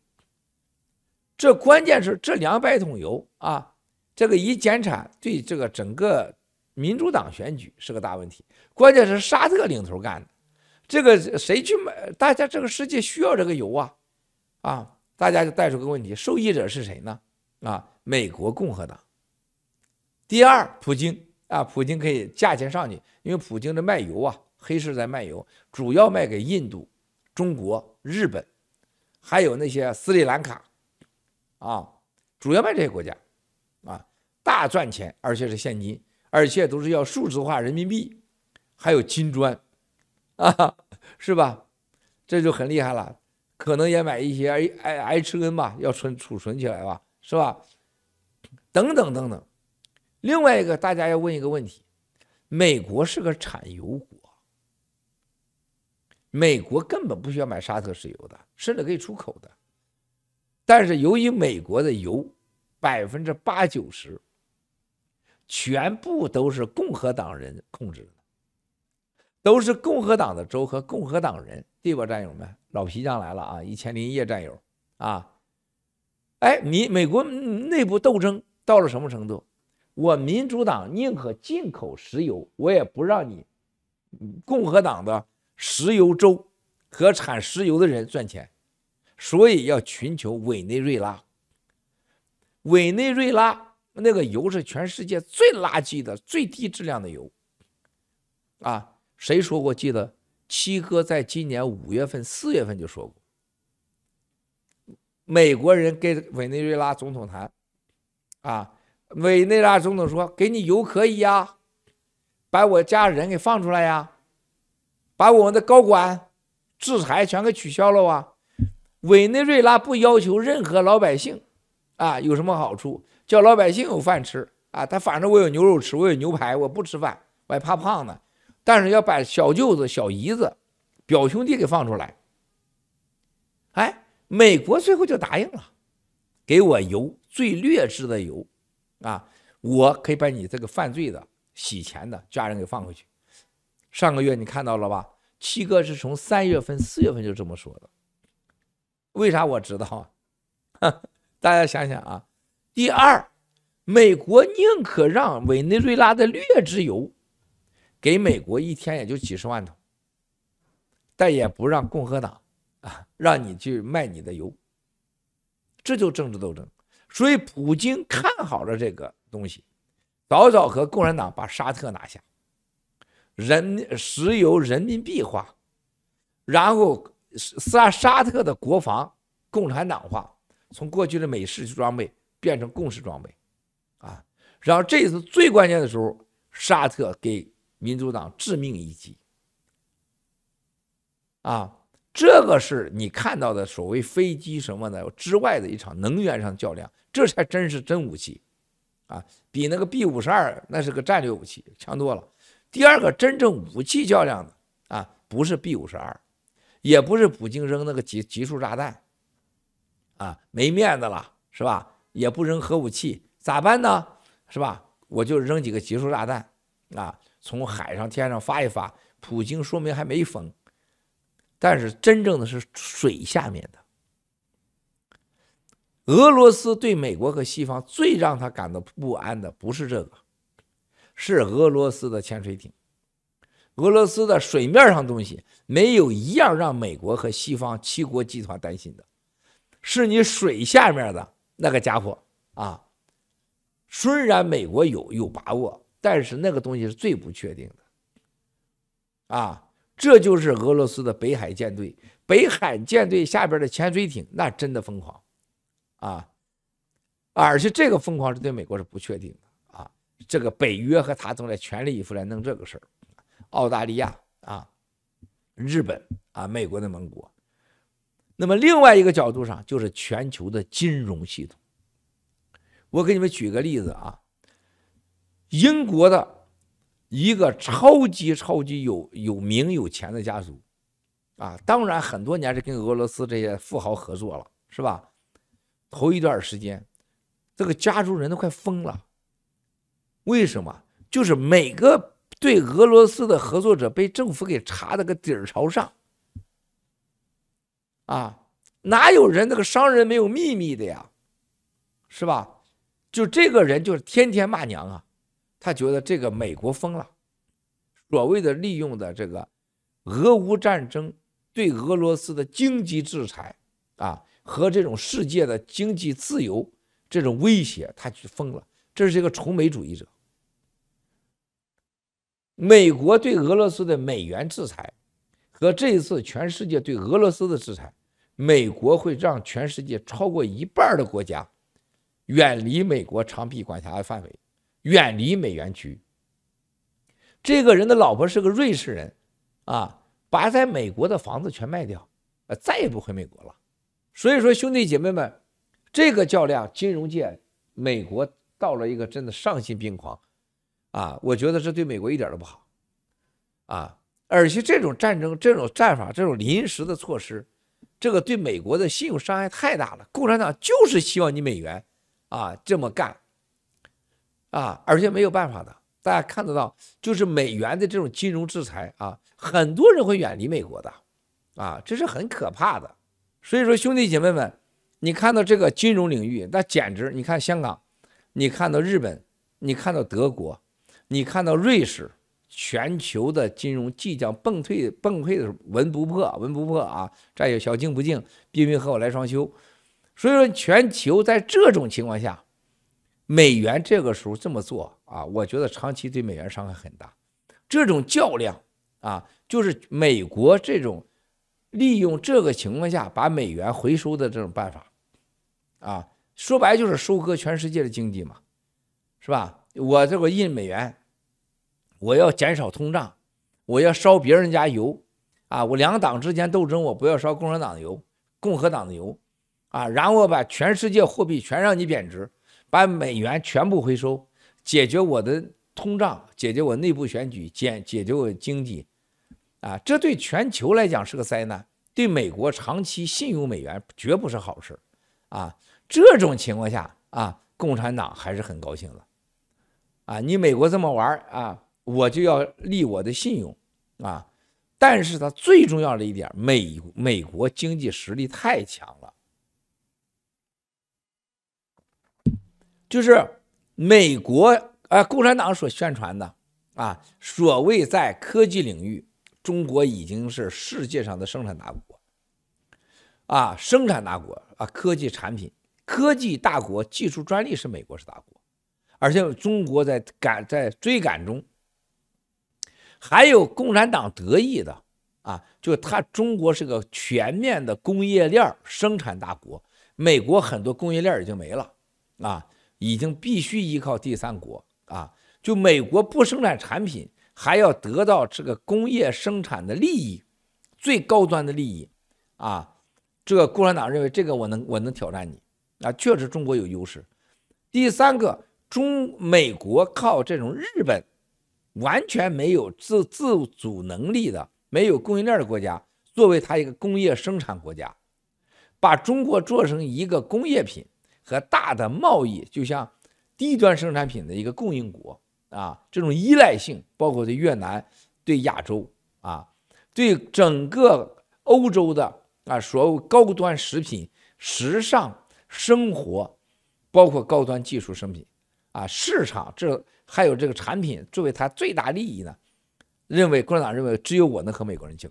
这关键是这两百桶油啊，这个一减产对这个整个民主党选举是个大问题。关键是沙特领头干的，这个谁去买？大家这个世界需要这个油啊啊！大家就带出个问题：受益者是谁呢？啊？美国共和党，第二，普京啊，普京可以价钱上去，因为普京的卖油啊，黑市在卖油，主要卖给印度、中国、日本，还有那些斯里兰卡，啊，主要卖这些国家，啊，大赚钱，而且是现金，而且都是要数字化人民币，还有金砖，啊，是吧？这就很厉害了，可能也买一些 H N 吧，要存储存起来吧，是吧？等等等等，另外一个大家要问一个问题：美国是个产油国，美国根本不需要买沙特石油的，甚至可以出口的。但是由于美国的油百分之八九十全部都是共和党人控制的，都是共和党的州和共和党人，对吧，战友们？老皮匠来了啊！一千零一夜战友啊！哎，你美国内部斗争。到了什么程度？我民主党宁可进口石油，我也不让你共和党的石油州和产石油的人赚钱，所以要寻求委内瑞拉。委内瑞拉那个油是全世界最垃圾的、最低质量的油。啊，谁说过？记得七哥在今年五月份、四月份就说过，美国人跟委内瑞拉总统谈。啊，委内瑞拉总统说：“给你油可以呀，把我家人给放出来呀，把我们的高管制裁全给取消了啊。委内瑞拉不要求任何老百姓啊有什么好处，叫老百姓有饭吃啊。他反正我有牛肉吃，我有牛排，我不吃饭，我还怕胖呢。但是要把小舅子、小姨子、表兄弟给放出来。哎，美国最后就答应了，给我油，最劣质的油啊，我可以把你这个犯罪的、洗钱的家人给放回去。上个月你看到了吧？七哥是从三月份、四月份就这么说的。为啥我知道啊？大家想想啊。第二，美国宁可让委内瑞拉的劣质油给美国一天也就几十万桶，但也不让共和党啊让你去卖你的油，这就政治斗争。所以普京看好了这个东西，早早和共产党把沙特拿下，人石油人民币化，然后。沙沙特的国防共产党化，从过去的美式装备变成共式装备，啊，然后这次最关键的时候，沙特给民主党致命一击，啊，这个是你看到的所谓飞机什么的之外的一场能源上较量，这才真是真武器，啊，比那个 B 五十二那是个战略武器强多了。第二个真正武器较量的啊，不是 B 五十二。也不是普京扔那个极极速炸弹，啊，没面子了，是吧？也不扔核武器，咋办呢？是吧？我就扔几个极速炸弹，啊，从海上天上发一发。普京说明还没疯，但是真正的是水下面的。俄罗斯对美国和西方最让他感到不安的不是这个，是俄罗斯的潜水艇。俄罗斯的水面上东西没有一样让美国和西方七国集团担心的，是你水下面的那个家伙啊。虽然美国有有把握，但是那个东西是最不确定的啊。这就是俄罗斯的北海舰队，北海舰队下边的潜水艇那真的疯狂啊，而且这个疯狂是对美国是不确定的啊。这个北约和他正在全力以赴来弄这个事儿。澳大利亚啊，日本啊，美国的盟国。那么另外一个角度上，就是全球的金融系统。我给你们举个例子啊，英国的一个超级超级有有名有钱的家族啊，当然很多年是跟俄罗斯这些富豪合作了，是吧？头一段时间，这个家族人都快疯了。为什么？就是每个。对俄罗斯的合作者被政府给查的个底儿朝上，啊，哪有人那个商人没有秘密的呀，是吧？就这个人就是天天骂娘啊，他觉得这个美国疯了，所谓的利用的这个俄乌战争对俄罗斯的经济制裁啊和这种世界的经济自由这种威胁，他去疯了，这是一个崇美主义者。美国对俄罗斯的美元制裁和这一次全世界对俄罗斯的制裁，美国会让全世界超过一半的国家远离美国长臂管辖的范围，远离美元区。这个人的老婆是个瑞士人，啊，把在美国的房子全卖掉，呃，再也不回美国了。所以说，兄弟姐妹们，这个较量，金融界，美国到了一个真的丧心病狂。啊，我觉得这对美国一点都不好，啊，而且这种战争、这种战法、这种临时的措施，这个对美国的信用伤害太大了。共产党就是希望你美元啊这么干，啊，而且没有办法的。大家看得到，就是美元的这种金融制裁啊，很多人会远离美国的，啊，这是很可怕的。所以说，兄弟姐妹们，你看到这个金融领域，那简直，你看香港，你看到日本，你看到德国。你看到瑞士，全球的金融即将崩溃，崩溃的时候，文不破，文不破啊！再有小静不静，冰冰和我来双修。所以说，全球在这种情况下，美元这个时候这么做啊，我觉得长期对美元伤害很大。这种较量啊，就是美国这种利用这个情况下把美元回收的这种办法啊，说白就是收割全世界的经济嘛，是吧？我这个印美元。我要减少通胀，我要烧别人家油，啊，我两党之间斗争，我不要烧共产党的油、共和党的油，啊，然后把全世界货币全让你贬值，把美元全部回收，解决我的通胀，解决我内部选举，解解决我经济，啊，这对全球来讲是个灾难，对美国长期信用美元绝不是好事，啊，这种情况下啊，共产党还是很高兴的，啊，你美国这么玩啊。我就要立我的信用，啊！但是它最重要的一点，美美国经济实力太强了，就是美国啊，共产党所宣传的啊，所谓在科技领域，中国已经是世界上的生产大国，啊，生产大国啊，科技产品，科技大国，技术专利是美国是大国，而且中国在赶在追赶中。还有共产党得意的啊，就他中国是个全面的工业链生产大国，美国很多工业链已经没了啊，已经必须依靠第三国啊。就美国不生产产品，还要得到这个工业生产的利益，最高端的利益啊。这个共产党认为这个我能我能挑战你啊，确实中国有优势。第三个，中美国靠这种日本。完全没有自自主能力的、没有供应链的国家，作为它一个工业生产国家，把中国做成一个工业品和大的贸易，就像低端生产品的一个供应国啊，这种依赖性，包括对越南、对亚洲啊，对整个欧洲的啊，所有高端食品、时尚生活，包括高端技术生品啊，市场这。还有这个产品作为它最大利益呢，认为共产党认为只有我能和美国人竞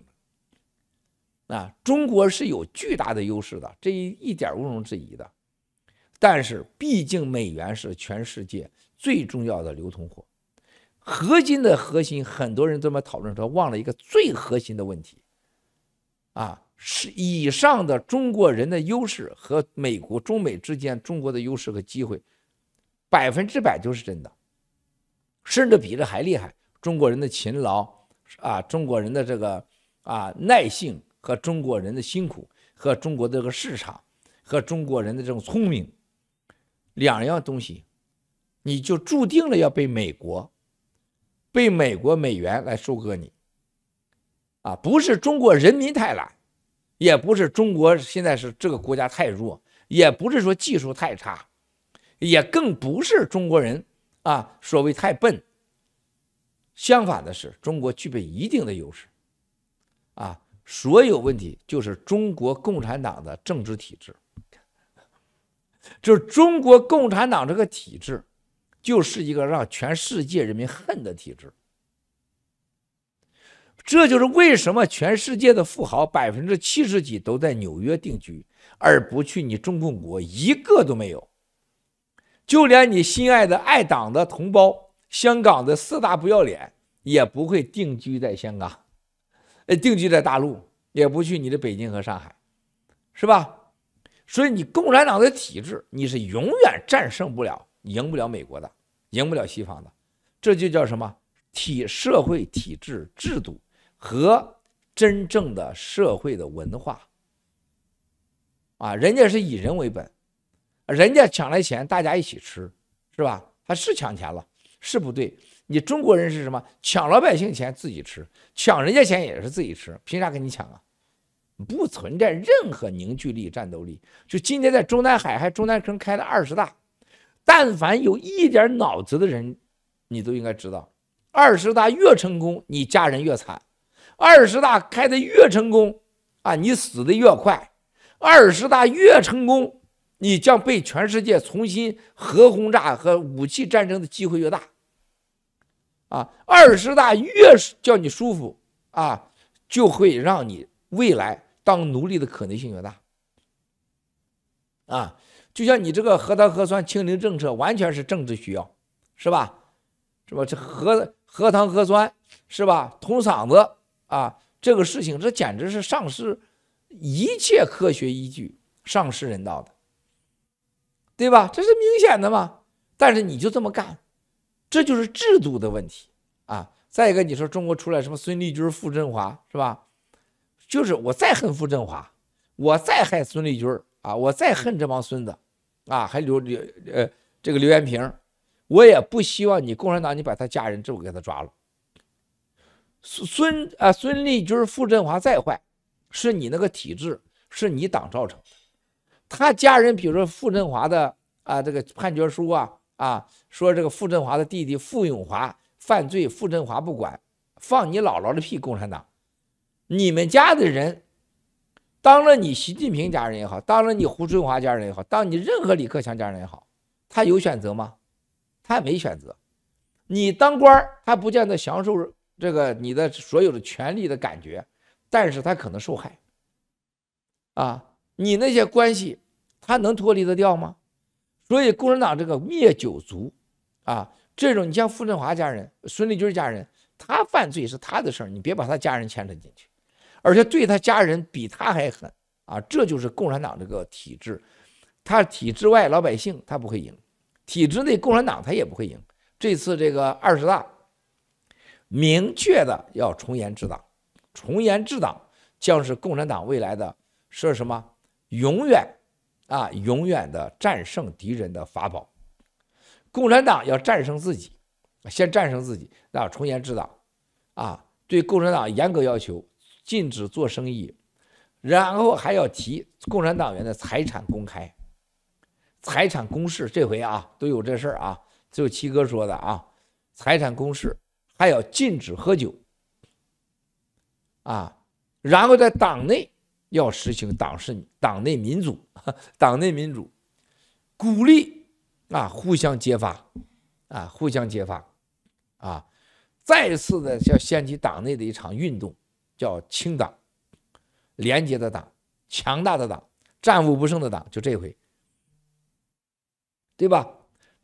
争，啊，中国是有巨大的优势的，这一一点毋庸置疑的。但是毕竟美元是全世界最重要的流通货，核心的核心，很多人这么讨论说忘了一个最核心的问题，啊，是以上的中国人的优势和美国中美之间中国的优势和机会，百分之百就是真的。甚至比这还厉害，中国人的勤劳啊，中国人的这个啊耐性和中国人的辛苦，和中国的这个市场，和中国人的这种聪明，两样东西，你就注定了要被美国，被美国美元来收割你。啊，不是中国人民太懒，也不是中国现在是这个国家太弱，也不是说技术太差，也更不是中国人。啊，所谓太笨。相反的是，中国具备一定的优势。啊，所有问题就是中国共产党的政治体制，就是中国共产党这个体制，就是一个让全世界人民恨的体制。这就是为什么全世界的富豪百分之七十几都在纽约定居，而不去你中共国，一个都没有。就连你心爱的爱党的同胞，香港的四大不要脸，也不会定居在香港，呃，定居在大陆，也不去你的北京和上海，是吧？所以你共产党的体制，你是永远战胜不了、赢不了美国的，赢不了西方的。这就叫什么？体社会体制制度和真正的社会的文化啊，人家是以人为本。人家抢来钱，大家一起吃，是吧？他是抢钱了，是不对。你中国人是什么？抢老百姓钱自己吃，抢人家钱也是自己吃，凭啥跟你抢啊？不存在任何凝聚力、战斗力。就今天在中南海还中南坑开了二十大，但凡有一点脑子的人，你都应该知道，二十大越成功，你家人越惨；二十大开的越成功，啊，你死的越快；二十大越成功。你将被全世界重新核轰炸和武器战争的机会越大，啊，二十大越是叫你舒服啊，就会让你未来当奴隶的可能性越大，啊，就像你这个核糖核酸清零政策完全是政治需要，是吧？是吧？这核核糖核酸是吧？捅嗓子啊，这个事情这简直是丧失一切科学依据，丧失人道的。对吧？这是明显的嘛。但是你就这么干，这就是制度的问题啊。再一个，你说中国出来什么孙立军、傅政华是吧？就是我再恨傅政华，我再害孙立军啊，我再恨这帮孙子啊，还刘刘呃这个刘延平，我也不希望你共产党你把他家人这么给他抓了。孙啊孙立军、傅政华再坏，是你那个体制，是你党造成的。他家人，比如说傅政华的啊这个判决书啊啊，说这个傅政华的弟弟傅永华犯罪，傅政华不管，放你姥姥的屁！共产党。你们家的人，当了你习近平家人也好，当了你胡春华家人也好，当你任何李克强家人也好，他有选择吗？他没选择。你当官，他不见得享受这个你的所有的权利的感觉，但是他可能受害。啊，你那些关系，他能脱离得掉吗？所以共产党这个灭九族，啊，这种你像傅振华家人、孙立军家人，他犯罪是他的事儿，你别把他家人牵扯进去。而且对他家人比他还狠啊！这就是共产党这个体制，他体制外老百姓他不会赢，体制内共产党他也不会赢。这次这个二十大，明确的要从严治党，从严治党将是共产党未来的是什么？永远啊，永远的战胜敌人的法宝。共产党要战胜自己，先战胜自己，那从严治党啊，对共产党严格要求。禁止做生意，然后还要提共产党员的财产公开、财产公示。这回啊，都有这事儿啊，就七哥说的啊，财产公示，还要禁止喝酒啊，然后在党内要实行党是党内民主，党内民主，鼓励啊互相揭发啊互相揭发啊，再次的要掀起党内的一场运动。叫清党，廉洁的党，强大的党，战无不胜的党，就这回，对吧？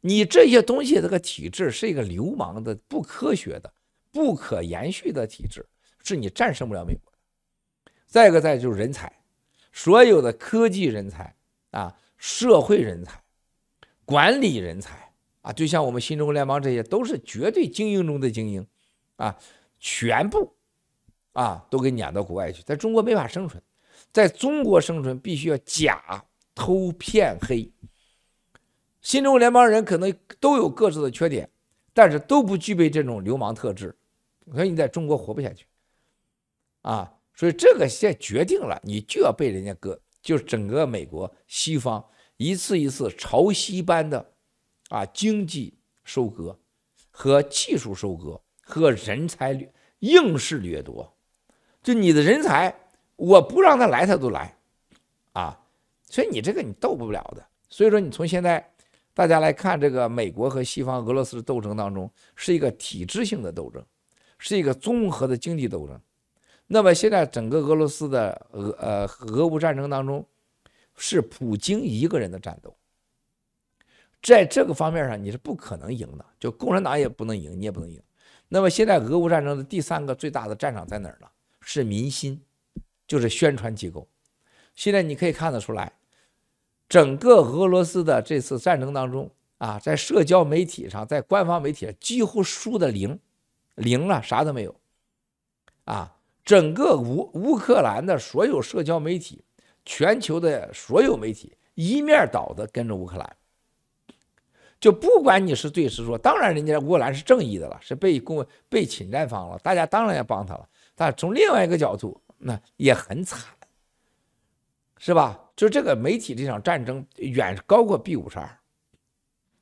你这些东西，这个体制是一个流氓的、不科学的、不可延续的体制，是你战胜不了美国的。再一个，再就是人才，所有的科技人才啊，社会人才，管理人才啊，就像我们新中国联邦这些，都是绝对精英中的精英啊，全部。啊，都给撵到国外去，在中国没法生存，在中国生存必须要假偷骗黑。新中国联邦人可能都有各自的缺点，但是都不具备这种流氓特质，所以你在中国活不下去。啊，所以这个现在决定了，你就要被人家割，就是整个美国西方一次一次潮汐般的啊经济收割和技术收割和人才掠硬是掠夺。就你的人才，我不让他来，他都来，啊，所以你这个你斗不了的。所以说，你从现在大家来看，这个美国和西方、俄罗斯的斗争当中，是一个体制性的斗争，是一个综合的经济斗争。那么现在整个俄罗斯的俄呃俄乌战争当中，是普京一个人的战斗，在这个方面上你是不可能赢的，就共产党也不能赢，你也不能赢。那么现在俄乌战争的第三个最大的战场在哪儿呢？是民心，就是宣传机构。现在你可以看得出来，整个俄罗斯的这次战争当中啊，在社交媒体上，在官方媒体上几乎输的零，零了，啥都没有。啊，整个乌乌克兰的所有社交媒体，全球的所有媒体一面倒的跟着乌克兰，就不管你是对是错，当然人家乌克兰是正义的了，是被攻被侵占方了，大家当然要帮他了。但从另外一个角度，那也很惨，是吧？就这个媒体这场战争远高过 B 五十二，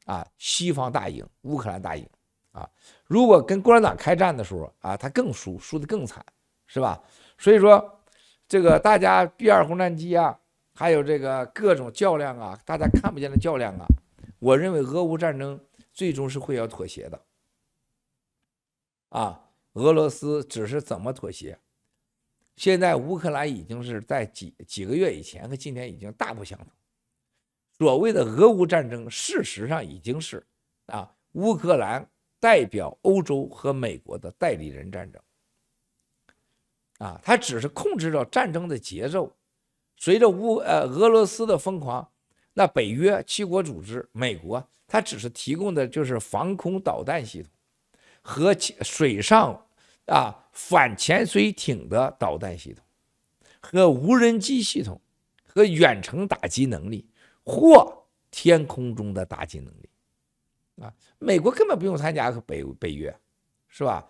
啊，西方大赢，乌克兰大赢，啊，如果跟共产党开战的时候啊，他更输，输得更惨，是吧？所以说，这个大家 B 二轰炸机啊，还有这个各种较量啊，大家看不见的较量啊，我认为俄乌战争最终是会要妥协的，啊。俄罗斯只是怎么妥协？现在乌克兰已经是在几几个月以前和今天已经大不相同。所谓的俄乌战争，事实上已经是啊，乌克兰代表欧洲和美国的代理人战争。啊，他只是控制着战争的节奏。随着乌呃俄罗斯的疯狂，那北约七国组织、美国，他只是提供的就是防空导弹系统。和水上啊反潜水艇的导弹系统，和无人机系统，和远程打击能力，或天空中的打击能力。啊，美国根本不用参加北北约，是吧？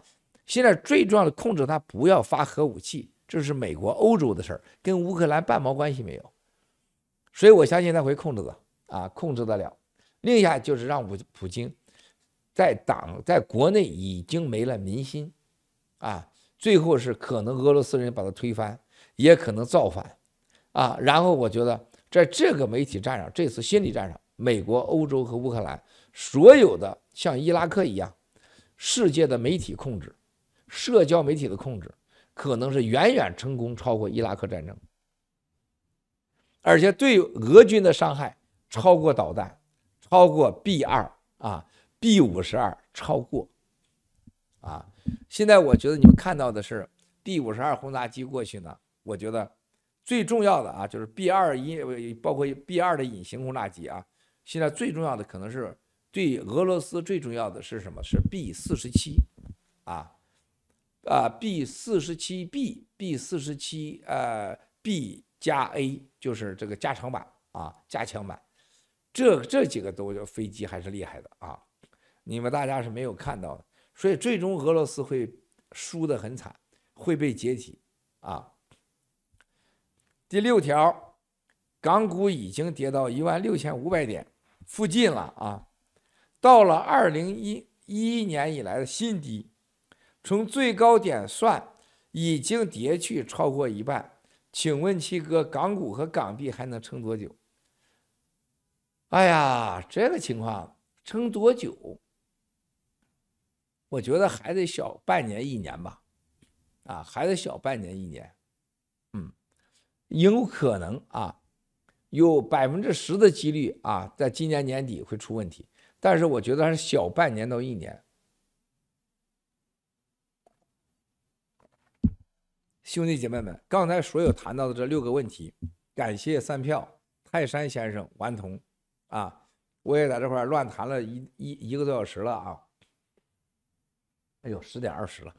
现在最重要的控制它不要发核武器，这是美国、欧洲的事儿，跟乌克兰半毛关系没有。所以我相信他会控制的啊，控制得了。另一下就是让普普京在党在国内已经没了民心啊，最后是可能俄罗斯人把他推翻，也可能造反啊。然后我觉得在这个媒体战上，这次心理战上，美国、欧洲和乌克兰。所有的像伊拉克一样，世界的媒体控制，社交媒体的控制，可能是远远成功超过伊拉克战争，而且对俄军的伤害超过导弹，超过 B 二啊，B 五十二超过，啊，现在我觉得你们看到的是 B 五十二轰炸机过去呢，我觉得最重要的啊，就是 B 二一，包括 B 二的隐形轰炸机啊，现在最重要的可能是。对俄罗斯最重要的是什么？是 B 四十七，啊，啊 B 四十七 B B 四十七呃 B 加 A 就是这个加长版啊，加强版，这这几个都飞机还是厉害的啊，你们大家是没有看到的，所以最终俄罗斯会输得很惨，会被解体啊。第六条，港股已经跌到一万六千五百点附近了啊。到了二零一一年以来的新低，从最高点算，已经跌去超过一半。请问七哥，港股和港币还能撑多久？哎呀，这个情况撑多久？我觉得还得小半年一年吧，啊，还得小半年一年。嗯，有可能啊，有百分之十的几率啊，在今年年底会出问题。但是我觉得还是小半年到一年，兄弟姐妹们，刚才所有谈到的这六个问题，感谢三票泰山先生顽童啊，我也在这块乱谈了一一一个多小时了啊，哎呦，十点二十了，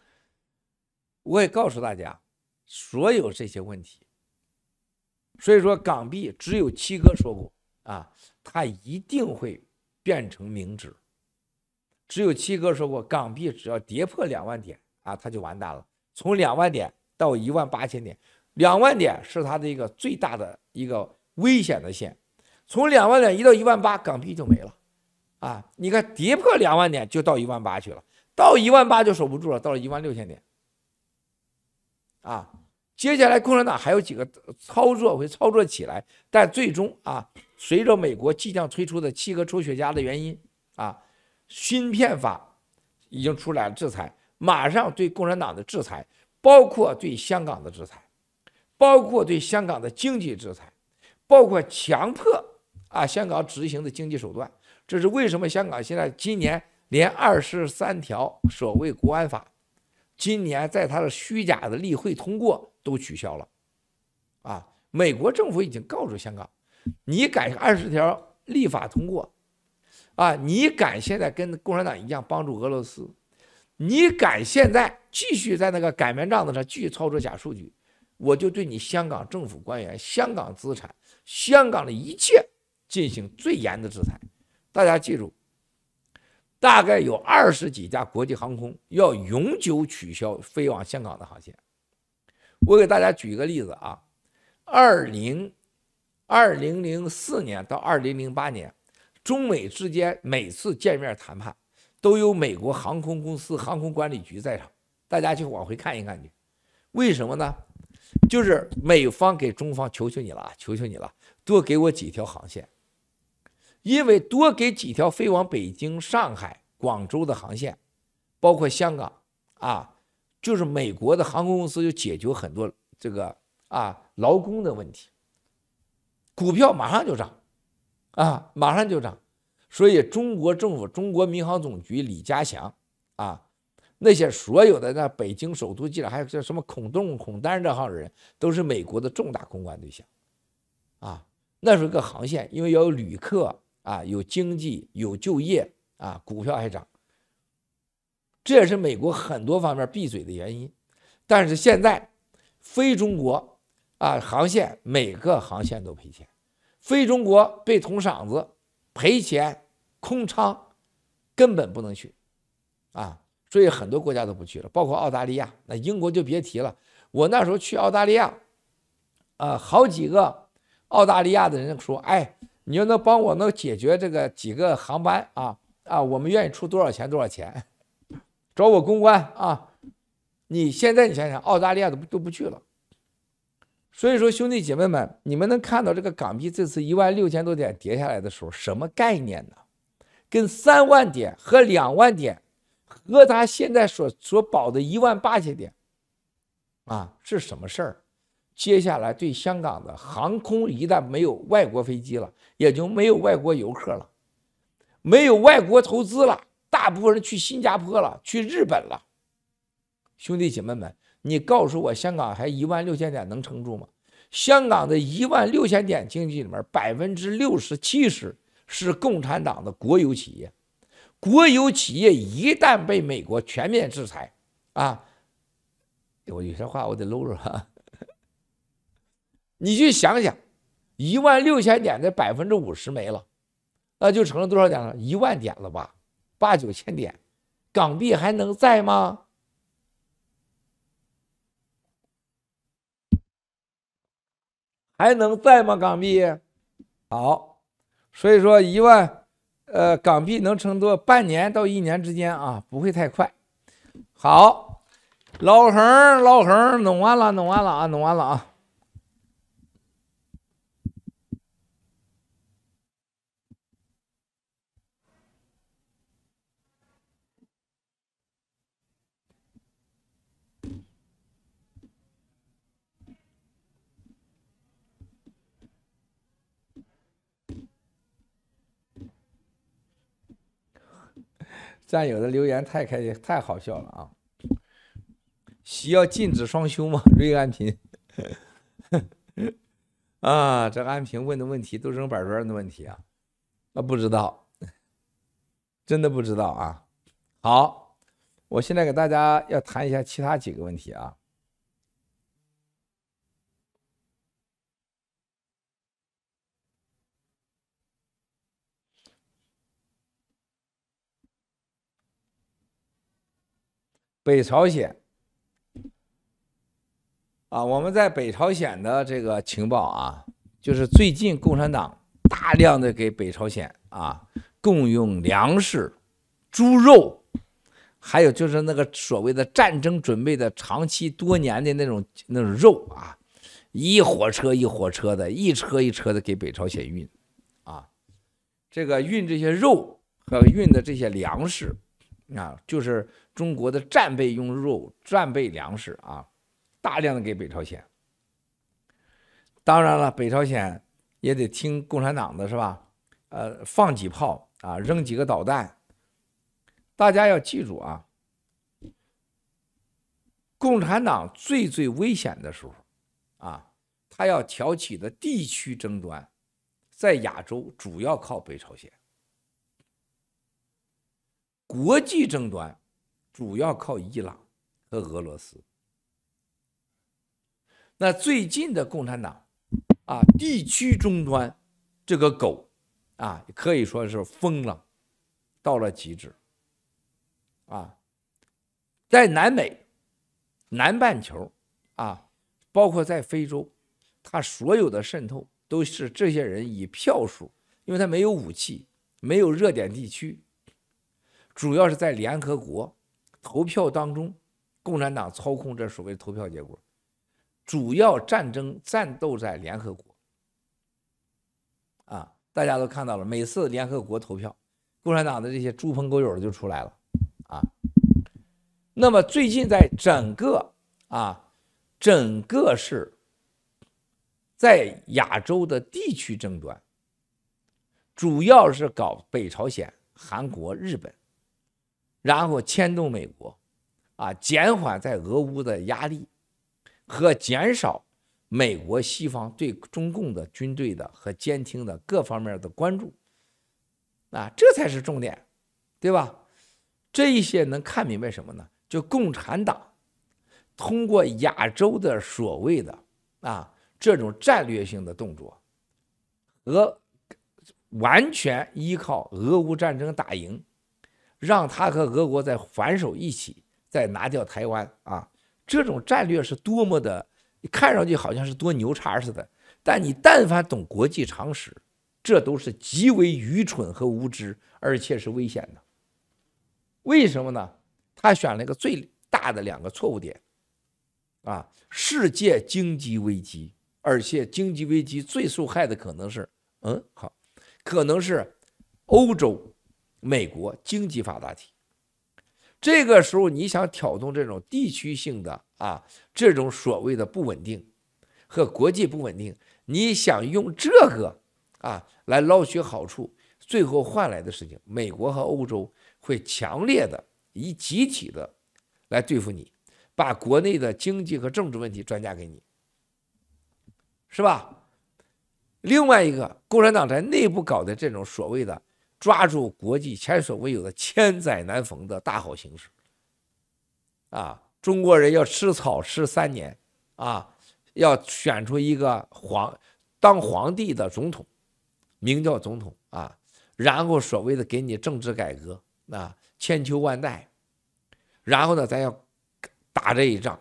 我也告诉大家所有这些问题，所以说港币只有七哥说过啊，它一定会。变成明纸，只有七哥说过，港币只要跌破两万点啊，它就完蛋了。从两万点到一万八千点，两万点是它的一个最大的一个危险的线。从两万点一到一万八，港币就没了啊！你看跌破两万点就到一万八去了，到一万八就守不住了，到了一万六千点啊！接下来共产党还有几个操作会操作起来，但最终啊。随着美国即将推出的七个抽雪茄的原因啊，芯片法已经出来了制裁，马上对共产党的制裁，包括对香港的制裁，包括对香港的经济制裁，包括强迫啊香港执行的经济手段。这是为什么香港现在今年连二十三条所谓国安法，今年在他的虚假的例会通过都取消了，啊，美国政府已经告诉香港。你敢二十条立法通过，啊，你敢现在跟共产党一样帮助俄罗斯，你敢现在继续在那个擀面杖子上继续操作假数据，我就对你香港政府官员、香港资产、香港的一切进行最严的制裁。大家记住，大概有二十几家国际航空要永久取消飞往香港的航线。我给大家举一个例子啊，二零。二零零四年到二零零八年，中美之间每次见面谈判，都有美国航空公司航空管理局在场。大家去往回看一看去，为什么呢？就是美方给中方求求你了，求求你了，多给我几条航线，因为多给几条飞往北京、上海、广州的航线，包括香港啊，就是美国的航空公司就解决很多这个啊劳工的问题。股票马上就涨，啊，马上就涨，所以中国政府、中国民航总局李家祥，啊，那些所有的那北京首都机场，还有叫什么孔栋、孔丹这号人，都是美国的重大公关对象，啊，那是个航线，因为要有旅客啊，有经济，有就业啊，股票还涨。这也是美国很多方面闭嘴的原因。但是现在，非中国啊航线每个航线都赔钱，非中国被捅嗓子赔钱空仓，根本不能去啊！所以很多国家都不去了，包括澳大利亚。那英国就别提了。我那时候去澳大利亚，啊，好几个澳大利亚的人说：“哎，你要能帮我能解决这个几个航班啊啊，我们愿意出多少钱多少钱，找我公关啊。”你现在你想想，澳大利亚都都不去了。所以说，兄弟姐妹们，你们能看到这个港币这次一万六千多点跌下来的时候，什么概念呢？跟三万点和两万点，和他现在所所保的一万八千点，啊，是什么事儿？接下来对香港的航空一旦没有外国飞机了，也就没有外国游客了，没有外国投资了，大部分人去新加坡了，去日本了。兄弟姐妹们，你告诉我，香港还一万六千点能撑住吗？香港的一万六千点经济里面，百分之六十七十。是共产党的国有企业，国有企业一旦被美国全面制裁，啊，我有些话我得搂着。你去想想，一万六千点的百分之五十没了，那就成了多少点了？一万点了吧？八九千点，港币还能在吗？还能在吗？港币？好。所以说一万，呃，港币能撑多半年到一年之间啊，不会太快。好，老横老横弄完了，弄完了啊，弄完了啊。战友的留言太开心，太好笑了啊！需要禁止双休吗？瑞安平 啊，这安平问的问题都扔板砖的问题啊！啊，不知道，真的不知道啊！好，我现在给大家要谈一下其他几个问题啊。北朝鲜啊，我们在北朝鲜的这个情报啊，就是最近共产党大量的给北朝鲜啊供应粮食、猪肉，还有就是那个所谓的战争准备的长期多年的那种那种肉啊，一火车一火车的，一车一车的给北朝鲜运啊，这个运这些肉和运的这些粮食。啊，就是中国的战备用肉、战备粮食啊，大量的给北朝鲜。当然了，北朝鲜也得听共产党的，是吧？呃，放几炮啊，扔几个导弹。大家要记住啊，共产党最最危险的时候啊，他要挑起的地区争端，在亚洲主要靠北朝鲜。国际争端主要靠伊朗和俄罗斯。那最近的共产党啊，地区争端这个狗啊，可以说是疯了，到了极致啊。在南美、南半球啊，包括在非洲，他所有的渗透都是这些人以票数，因为他没有武器，没有热点地区。主要是在联合国投票当中，共产党操控这所谓投票结果，主要战争战斗在联合国。啊，大家都看到了，每次联合国投票，共产党的这些猪朋狗友就出来了。啊，那么最近在整个啊，整个是在亚洲的地区争端，主要是搞北朝鲜、韩国、日本。然后牵动美国，啊，减缓在俄乌的压力，和减少美国西方对中共的军队的和监听的各方面的关注，啊，这才是重点，对吧？这一些能看明白什么呢？就共产党通过亚洲的所谓的啊这种战略性的动作，俄完全依靠俄乌战争打赢，让他和俄国再反手一起再拿掉台湾啊，这种战略是多么的，看上去好像是多牛叉似的，但你但凡懂国际常识，这都是极为愚蠢和无知，而且是危险的。为什么呢？他选了一个最大的两个错误点，啊，世界经济危机，而且经济危机最受害的可能是，嗯，好，可能是欧洲、美国经济发达体。这个时候你想挑动这种地区性的啊，这种所谓的不稳定和国际不稳定，你想用这个啊来捞取好处，最后换来的事情，美国和欧洲。会强烈的以集体的来对付你，把国内的经济和政治问题转嫁给你，是吧？另外一个，共产党在内部搞的这种所谓的抓住国际前所未有的千载难逢的大好形势，啊，中国人要吃草吃三年，啊，要选出一个皇当皇帝的总统，名叫总统啊，然后所谓的给你政治改革。啊，千秋万代，然后呢，咱要打这一仗，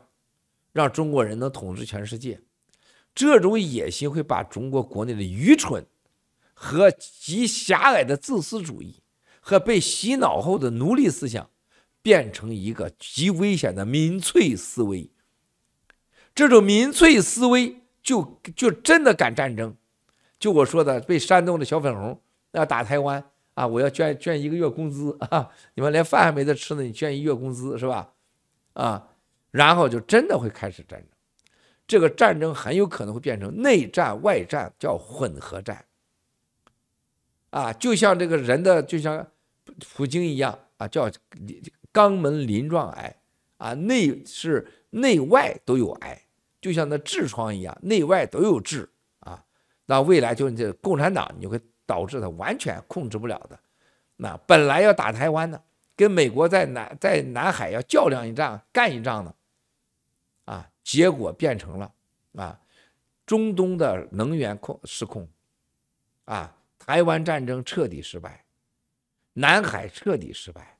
让中国人能统治全世界。这种野心会把中国国内的愚蠢和极狭隘的自私主义和被洗脑后的奴隶思想，变成一个极危险的民粹思维。这种民粹思维就就真的敢战争，就我说的，被煽动的小粉红要打台湾。啊！我要捐捐一个月工资啊！你们连饭还没得吃呢，你捐一月工资是吧？啊，然后就真的会开始战争。这个战争很有可能会变成内战外战，叫混合战。啊，就像这个人的，就像普京一样啊，叫肛门鳞状癌啊，内是内外都有癌，就像那痔疮一样，内外都有痔啊。那未来就这共产党，你会。导致他完全控制不了的，那本来要打台湾的，跟美国在南在南海要较量一仗干一仗的，啊，结果变成了啊，中东的能源控失控，啊，台湾战争彻底失败，南海彻底失败，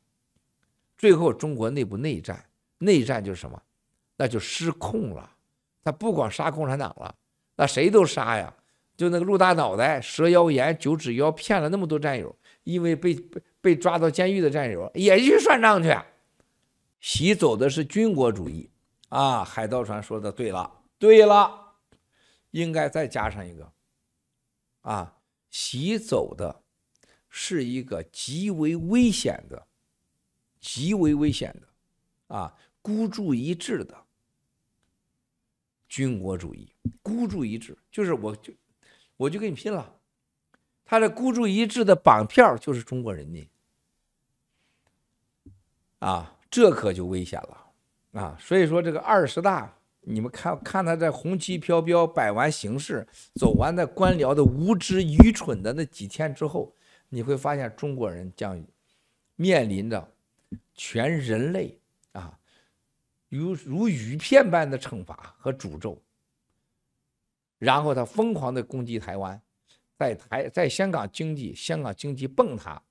最后中国内部内战，内战就是什么？那就失控了，他不光杀共产党了，那谁都杀呀。就那个陆大脑袋、蛇妖言、九指妖骗了那么多战友，因为被被被抓到监狱的战友也去算账去。习走的是军国主义啊！海盗船说的对了，对了，应该再加上一个啊，袭走的是一个极为危险的、极为危险的啊，孤注一掷的军国主义。孤注一掷就是我就。我就跟你拼了！他的孤注一掷的绑票就是中国人民啊，这可就危险了啊！所以说这个二十大，你们看看他在红旗飘飘摆完形式，走完那官僚的无知愚蠢的那几天之后，你会发现中国人将面临着全人类啊，如如雨片般的惩罚和诅咒。然后他疯狂的攻击台湾，在台在香港经济，香港经济崩塌，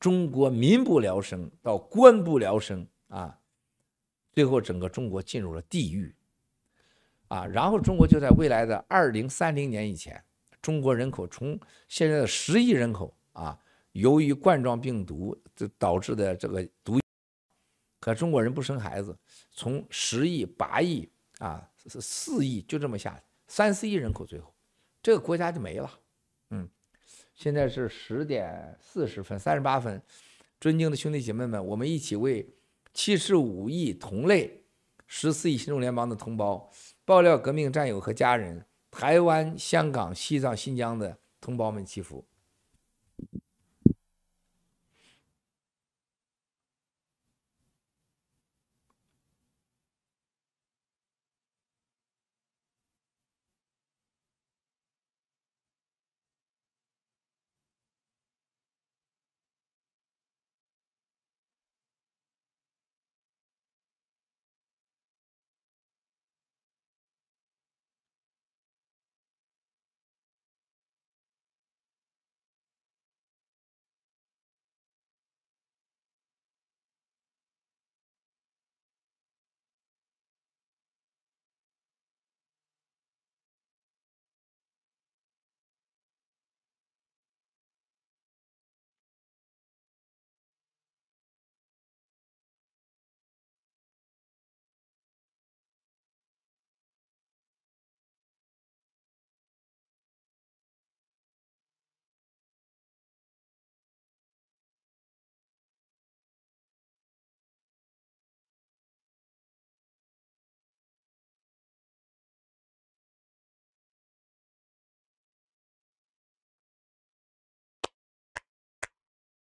中国民不聊生到官不聊生啊，最后整个中国进入了地狱，啊，然后中国就在未来的二零三零年以前，中国人口从现在的十亿人口啊，由于冠状病毒这导致的这个毒，可中国人不生孩子，从十亿八亿啊四亿就这么下。三四亿人口，最后这个国家就没了。嗯，现在是十点四十分，三十八分。尊敬的兄弟姐妹们，我们一起为七十五亿同类、十四亿新中联邦的同胞、爆料革命战友和家人、台湾、香港、西藏、新疆的同胞们祈福。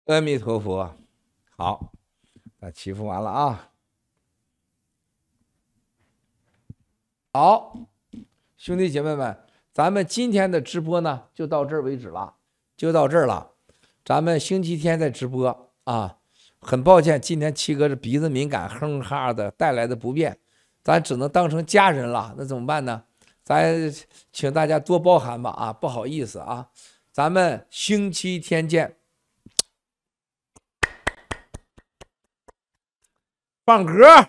阿弥陀佛。好，那祈福完了啊。好，兄弟姐妹们，咱们今天的直播呢，就到这儿为止了，就到这儿了。咱们星期天再直播啊。很抱歉，今天七哥这鼻子敏感，哼哈的带来的不便，咱只能当成家人了。那怎么办呢？咱请大家多包涵吧啊，不好意思啊，咱们星期天见。放歌。